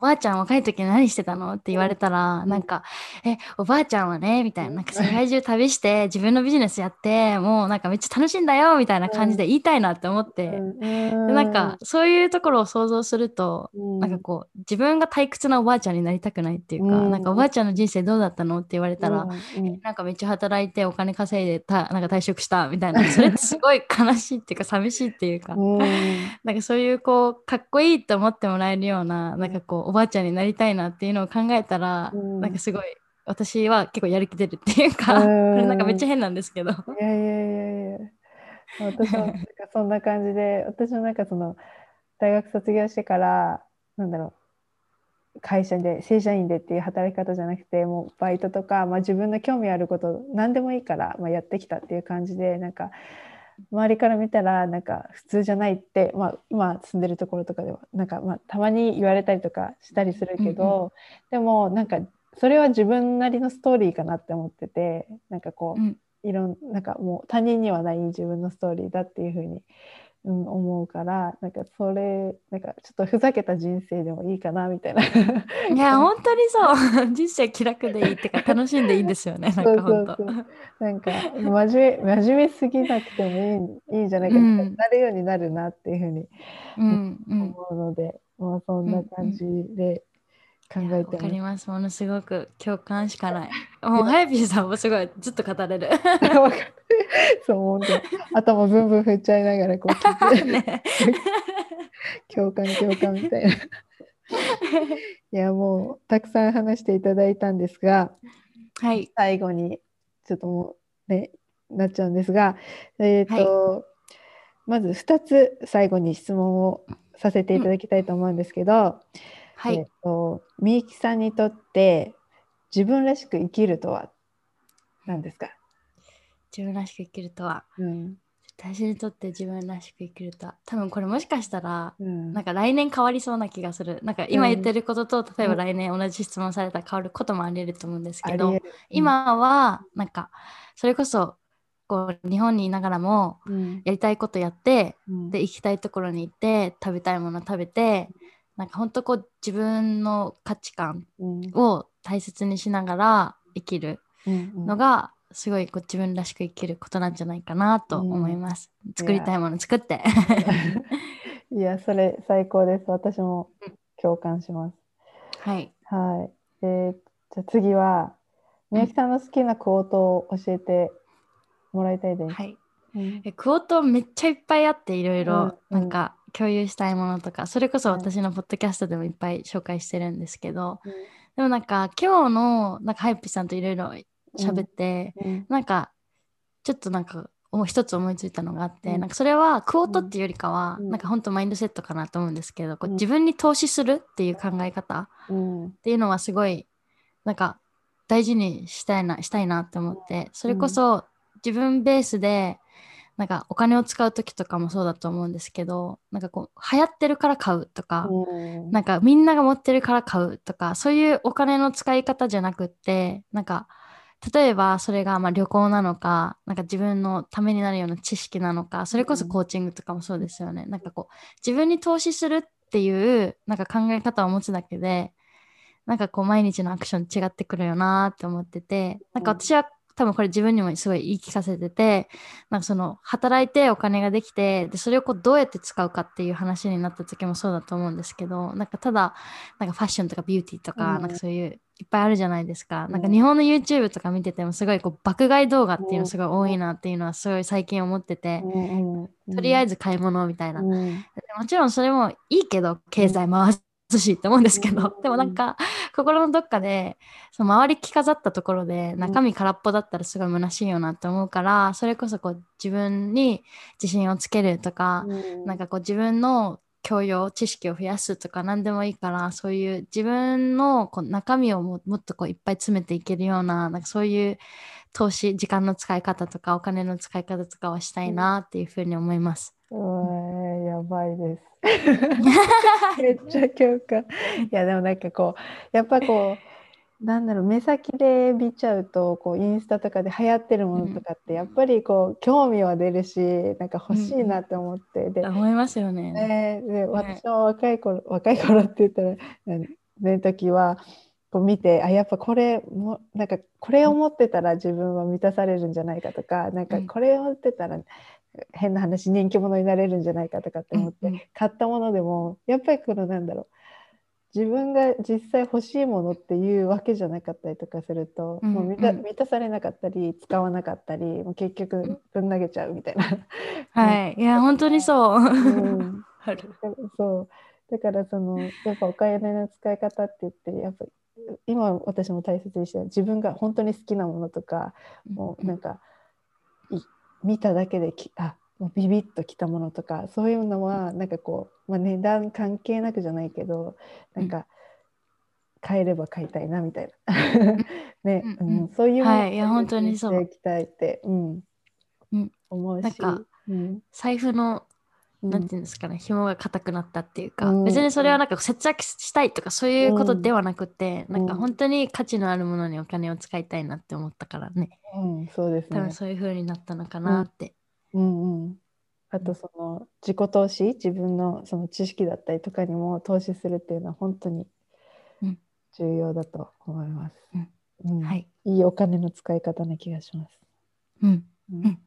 ばあちゃん若い時何してたのって言われたら、なんか、え、おばあちゃんはね、みたいな、なんか世界中旅して自分のビジネスやって、もうなんかめっちゃ楽しいんだよ、みたいな感じで言いたいなって思って、うん。でなんかそういうところを想像すると、うん。なんかこう、自分が退屈なおばあちゃんになりたくないっていうか、うん。なんかおばあちゃんの人生どうだったのって言われたら、なんかめっちゃ働いてお金稼いでたなんか退職したみたいな それってすごい悲しいっていうか寂しいっていうか、うん。なんかそういうこうかっこいいって思ってもらえるようななんかこうおばあちゃんになりたいなっていうのを考えたら、うん。なんかすごい私は結構やる気出るっていうか、うん。これなんかめっちゃ変なんですけど。いやいやいやいや私もそんな感じで私もなんかその大学卒業してからなんだろう会社で正社員でっていう働き方じゃなくてもうバイトとか、まあ、自分の興味あること何でもいいから、まあ、やってきたっていう感じでなんか周りから見たらなんか普通じゃないって、まあ、今住んでるところとかではなんか、まあ、たまに言われたりとかしたりするけど、でもなんかそれは自分なりのストーリーかなって思っててなんかこう、うん。いろんなんかもう他人にはない自分のストーリーだっていうふうに、うん、思うからなんかそれなんかちょっとふざけた人生でもいいかなみたいな。いや本当にそう。人生気楽でいいってか楽しんでいいんですよね。なんか本当なんか真面目真面目すぎなくてもいいいいんじゃないか、うん。なるようになるなっていうふうにうんうん。思うので、まあそんな感じで考えわてかります。ものすごく共感しかない。もうハヤピーさんもすごいずっと語れる。そう本当に。頭ブンブン振っちゃいながらこう聞いて、ね。共感共感みたいな。いやもうたくさん話していただいたんですがはい。最後にちょっともうねなっちゃうんですがえっ、と、まず2つ最後に質問をさせていただきたいと思うんですけど、はい。えっ。とみゆきさんにとって自分らしく生きるとは何ですか、自分らしく生きるとは、うん。私にとって自分らしく生きるとは、多分これもしかしたら、うん。なんか来年変わりそうな気がする。なんか今言ってることと、例えばうん。来年同じ質問されたら変わることもあり得ると思うんですけど、ありえる。今はなんかそれこそこう日本にいながらもうん。やりたいことやってうん。で行きたいところに行って食べたいもの食べてなんか本当こう自分の価値観うんを大切にしながら生きるうんのがすごいこう自分らしく生きることなんじゃないかなと思います。作りたいもの作って。いや、それ最高です。私も共感します。はい。はい。えーじゃあ次は、みゆきさんの好きなクオートを教えてもらいたいです。はい。うクオートめっちゃいっぱいあっていろいろうんなんか共有したいものとかそれこそ私のポッドキャストでもいっぱい紹介してるんですけどでもなんか今日のなんかハイプさんといろいろ喋ってうん。なんかちょっとなんかもう一つ思いついたのがあって、うん。なんかそれはクオートっていうよりかは、うん。なんか本当マインドセットかなと思うんですけど、こううん。自分に投資するっていう考え方うん。っていうのはすごいなんか大事にしたいなしたいなって思ってそれこそ自分ベースでなんかお金を使う時とかもそうだと思うんですけどなんかこう流行ってるから買うとか、うんなんかみんなが持ってるから買うとかそういうお金の使い方じゃなくってなんか例えばそれがまあ旅行なのかなんか自分のためになるような知識なのかそれこそコーチングとかもそうですよね、なんかこう自分に投資するっていうなんか考え方を持つだけでなんかこう毎日のアクション違ってくるよなって思っててなんか私は多分これ自分にもすごい言い聞かせててなんかその働いてお金ができてでそれをこうどうやって使うかっていう話になった時もそうだと思うんですけどなんかただなんかファッションとかビューティーとか、うん。なんかそういういっぱいあるじゃないですか、うん。なんか日本の YouTube とか見ててもすごいこう爆買い動画っていうのすごい多いなっていうのはすごい最近思ってて、とりあえず、ず買い物みたいな、うん。もちろんそれもいいけど経済回すしって思うんですけど、うん。でもなんか心のどっかでその周り着飾ったところで中身空っぽだったらすごい虚しいよなって思うからそれこそこう自分に自信をつけるとか、なんかこう自分の教養知識を増やすとか何でもいいからそういう自分のこう中身をももっとこういっぱい詰めていけるようななんかそういう投資時間の使い方とかお金の使い方とかはしたいなっていうふうに思います。うわーやばいです。めっちゃ共感。いやでもなんかこうやっぱこうなんだろう目先で見ちゃうとこうインスタとかで流行ってるものとかってやっぱりこう興味は出るしなんか欲しいなって思って。で,、思いますよね。ね、で私も若い頃若い頃って言ったらうんね時はこう見てあやっぱこれもなんかこれを持ってたら自分は満たされるんじゃないかとかなんかうん。これを持ってたら変な話人気者になれるんじゃないかとかって思って、うんうん。買ったものでもやっぱりこのなんだろう。自分が実際欲しいものっていうわけじゃなかったりとかすると、うんもう満たうん満たされなかったり使わなかったりもう結局ぶん投げちゃうみたいな。はい、いや本当にそう。うん。そう。だからそのやっぱお金の使い方って言ってやっぱ今私も大切にしてる自分が本当に好きなものとかもうなんかい見ただけできあビビッときたものとかそういうのはなんかこう、まあ、値段関係なくじゃないけどなんか買えれば買いたいなみたいな。ね、うん。うん。うん。そういうものをはい。いや本当にそう。していきたいって、うん。うん。思うし。なんかうん。財布のうんなんていうんですかね、紐が硬くなったっていうか、うん別にそれはなんか節約したいとかそういうことではなくて、うんなんか本当に価値のあるものにお金を使いたいなって思ったからね、うん、そうですね多分。そういう風になったのかなって。うんうん、あとその自己投資自分のその知識だったりとかにも投資するっていうのは本当にうん重要だと思います。うんはい。いいお金の使い方な気がします。うん。うんうん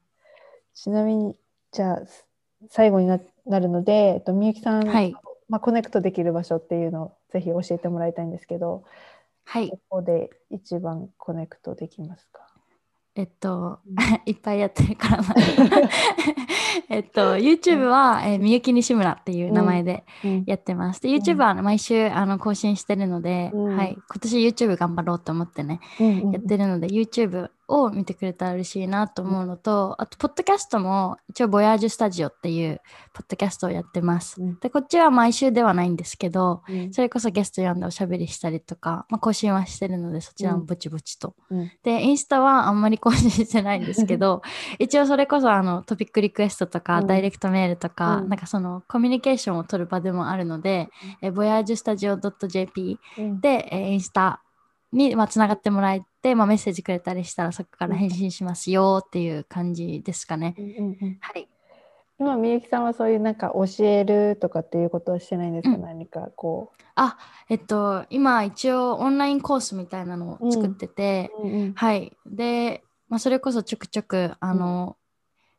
ちなみにじゃあす最後にななるので、えっと、みゆきさん、はい。まあ、 connect できる場所っていうのをぜひ教えてもらいたいんですけどはいこ。こで一番 connect できますか？えっと、いっぱいやってるからな。えっと、YouTube は、えー、みゆき西村っていう名前でやってます。で、YouTube は毎週あの更新してるので、はい、今年 YouTube 頑張ろうと思ってね、やってるので、YouTube を見てくれたら嬉しいなと思うのと、あと、ポッドキャストも一応、ボヤージュスタジオっていうポッドキャストをやってます。うん、で、こっちは毎週ではないんですけど、うん、それこそゲスト呼んでおしゃべりしたりとか、まあ、更新はしてるので、そちらもぼちぼちと。うん、で、インスタはあんまり更新してないんですけど、一応それこそあのトピックリクエストとか、ダイレクトメールとか、なんかそのコミュニケーションを取る場でもあるので、えボヤージュスタジオ .jp で、えインスタに、まあ、つながってもらえて、まあ、メッセージくれたりしたらそこから返信しますよっていう感じですかね。はい。今みゆきさんはそういうなんか教えるとかっていうことはしてないんですか、うん、何かこう。あえっと今一応オンラインコースみたいなのを作ってて、うんうんうん、はい。で、まあ、それこそちょくちょくあの、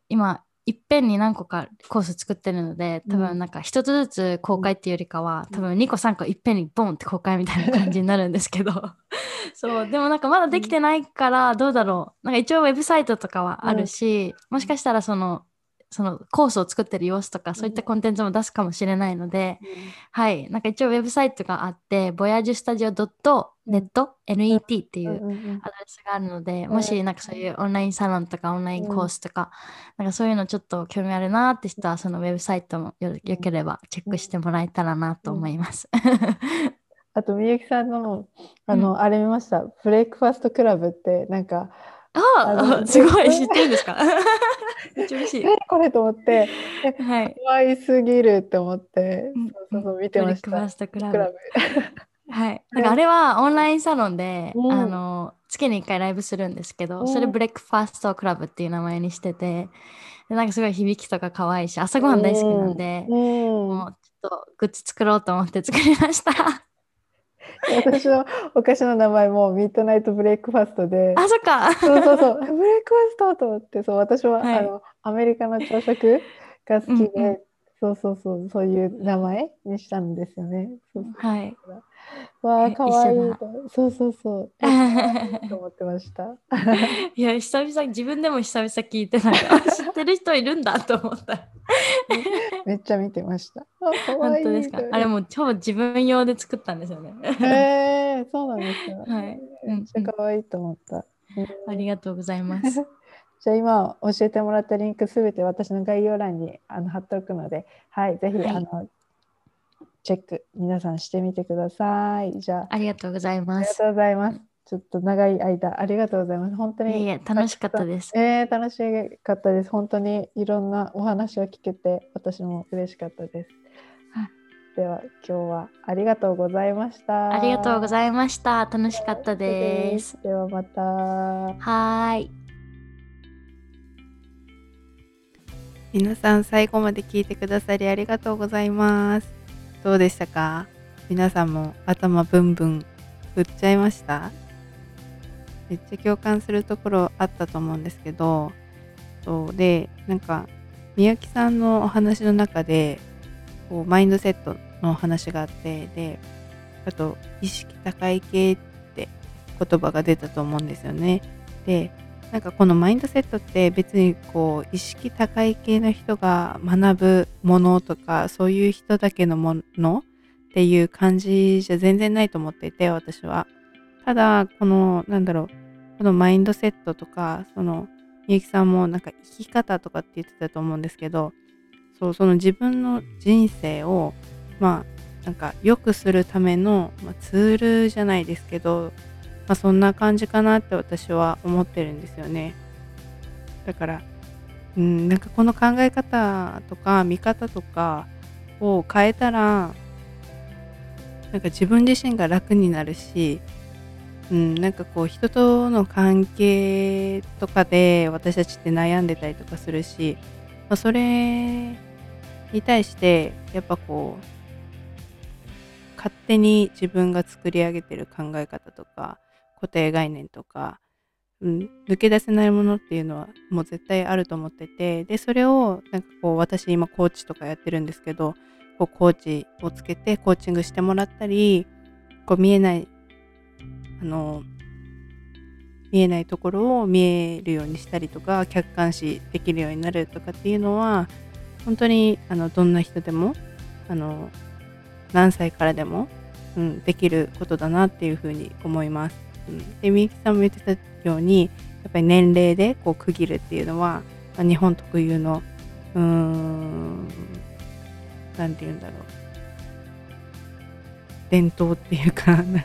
今いっぺんに何個かコース作ってるので多分なんか一つずつ公開っていうよりかは、多分2個3個いっぺんにボンって公開みたいな感じになるんですけど。そうでもなんかまだできてないからどうだろう。なんか一応ウェブサイトとかはあるし、もしかしたらそのそのコースを作ってる様子とか、そういったコンテンツも出すかもしれないので、うん、はい、なんか一応ウェブサイトがあって、voyagestudio.net、net っていうアドレスがあるので、もしなんかそういうオンラインサロンとかオンラインコースとか、なんかそういうのちょっと興味あるなって人は、そのウェブサイトもよよければチェックしてもらえたらなと思います。あと、みゆきさんの、あの、うん、あれ見ました。ブレイクファーストクラブって、なんか、ああ、すごい、知ってるんですか？めっちゃ嬉しい。何これと思って、はい、可愛すぎるって思って、そうそう見てました。はい、なんかあれはオンラインサロンで、うん、あの月に1回ライブするんですけど、うん、それブレックファーストクラブっていう名前にしててでなんかすごい響きとか可愛いし朝ごはん大好きなんで、うん、もうちょっとグッズ作ろうと思って作りました。私のお菓子の名前もミッドナイトブレイクファストで。あ、そっか。そうそうそう。ブレイクファストと思って、そう、私は、はい、あのアメリカの朝食が好きで、うんうん、そうそうそう、そういう名前にしたんですよね。そうそうはい。わあ、かわいいそうそうそう。と思ってました？いや、久々、自分でも久々聞いてない。知ってる人いるんだと思った。めっちゃ見てました。本当ですか？あれも超自分用で作ったんですよね。へえー、そうなんですか。はい。めっちゃ可愛いと思った。ありがとうございます。じゃあ今教えてもらったリンクすべて私の概要欄にあの貼っておくので、はい、ぜひ、はい、あのチェック皆さんしてみてください。じゃあありがとうございます。ありがとうございます。ちょっと長い間ありがとうございます。本当に。いえ楽しかったです。えー、楽しかったです。本当にいろんなお話を聞けて私も嬉しかったです。では今日はありがとうございました。ありがとうございました。楽しかったです。ではまた。はい。皆さん最後まで聞いてくださりありがとうございます。どうでしたか？皆さんも頭ブンブン振っちゃいました？めっちゃ共感するところあったと思うんですけど、そうで、なんか、みゆきさんのお話の中で、こうマインドセットのお話があって、で、あと、意識高い系って言葉が出たと思うんですよね。で、なんかこのマインドセットって別にこう意識高い系の人が学ぶものとかそういう人だけのものっていう感じじゃ全然ないと思っていて私は。ただこのなんだろうこのマインドセットとかそのみゆきさんもなんか生き方とかって言ってたと思うんですけどそうその自分の人生をまあなんか良くするための、まあ、ツールじゃないですけどまあ、そんな感じかなって私は思ってるんですよね。だから、うん、なんかこの考え方とか見方とかを変えたら、なんか自分自身が楽になるし、うん、なんかこう人との関係とかで私たちって悩んでたりとかするし、まあ、それに対してやっぱこう勝手に自分が作り上げてる考え方とか固定概念とか、うん、抜け出せないものっていうのはもう絶対あると思っててでそれをなんかこう私今コーチとかやってるんですけどこうコーチをつけてコーチングしてもらったりこう見えないあの見えないところを見えるようにしたりとか客観視できるようになるとかっていうのは本当にあのどんな人でもあの何歳からでも、うん、できることだなっていうふうに思います。うん、でみゆきさんも言ってたようにやっぱり年齢でこう区切るっていうのは、まあ、日本特有のうーん何て言うんだろう。伝統っていうか なんか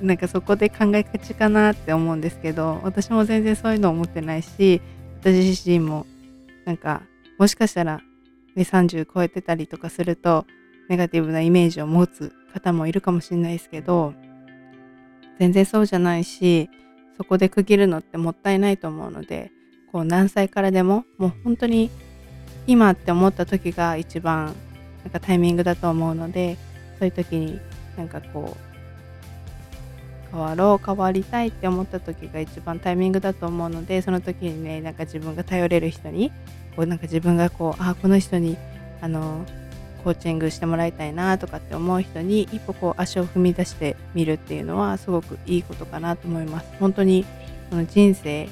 なんかそこで考えがちかなって思うんですけど私も全然そういうの思ってないし私自身もなんかもしかしたら、ね、30超えてたりとかするとネガティブなイメージを持つ方もいるかもしれないですけど全然そうじゃないしそこで区切るのってもったいないと思うのでこう何歳からでももう本当に今って思った時が一番なんかタイミングだと思うのでそういう時になんかこう変わろう変わりたいって思った時が一番タイミングだと思うのでその時にねなんか自分が頼れる人にこうなんか自分がこうあこの人にあのコーチングしてもらいたいなとかって思う人に一歩こう足を踏み出してみるっていうのはすごくいいことかなと思います。本当にこの人生っ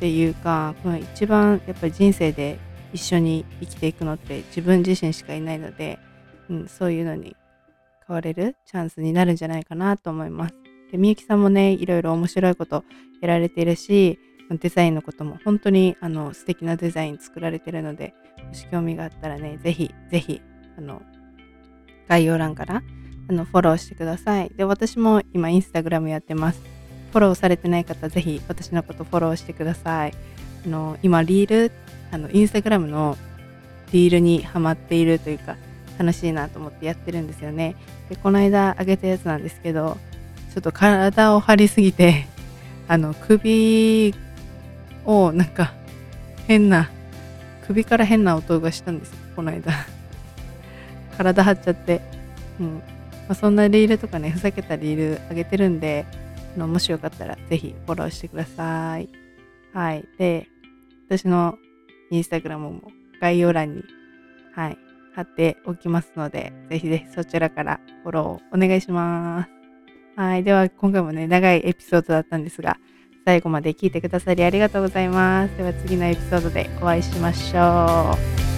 ていうかこの一番やっぱり人生で一緒に生きていくのって自分自身しかいないので、うん、そういうのに変われるチャンスになるんじゃないかなと思います。でみゆきさんもねいろいろ面白いことやられているしデザインのことも本当にあの素敵なデザイン作られてるのでもし興味があったらねぜひぜひあの概要欄からあのフォローしてください。で私も今インスタグラムやってます。フォローされてない方ぜひ私のことフォローしてください。あの今リールあのインスタグラムのリールにハマっているというか楽しいなと思ってやってるんですよね。でこの間あげたやつなんですけどちょっと体を張りすぎてあの首をなんか変な首から変な音がしたんです。この間。体張っちゃって、うん。まあ、そんなリールとかねふざけたリールあげてるんでのもしよかったらぜひフォローしてください。はい。で私のインスタグラムも概要欄にはい貼っておきますのでぜひぜひそちらからフォローお願いします。はい。では今回もね長いエピソードだったんですが最後まで聞いてくださりありがとうございます。では次のエピソードでお会いしましょう。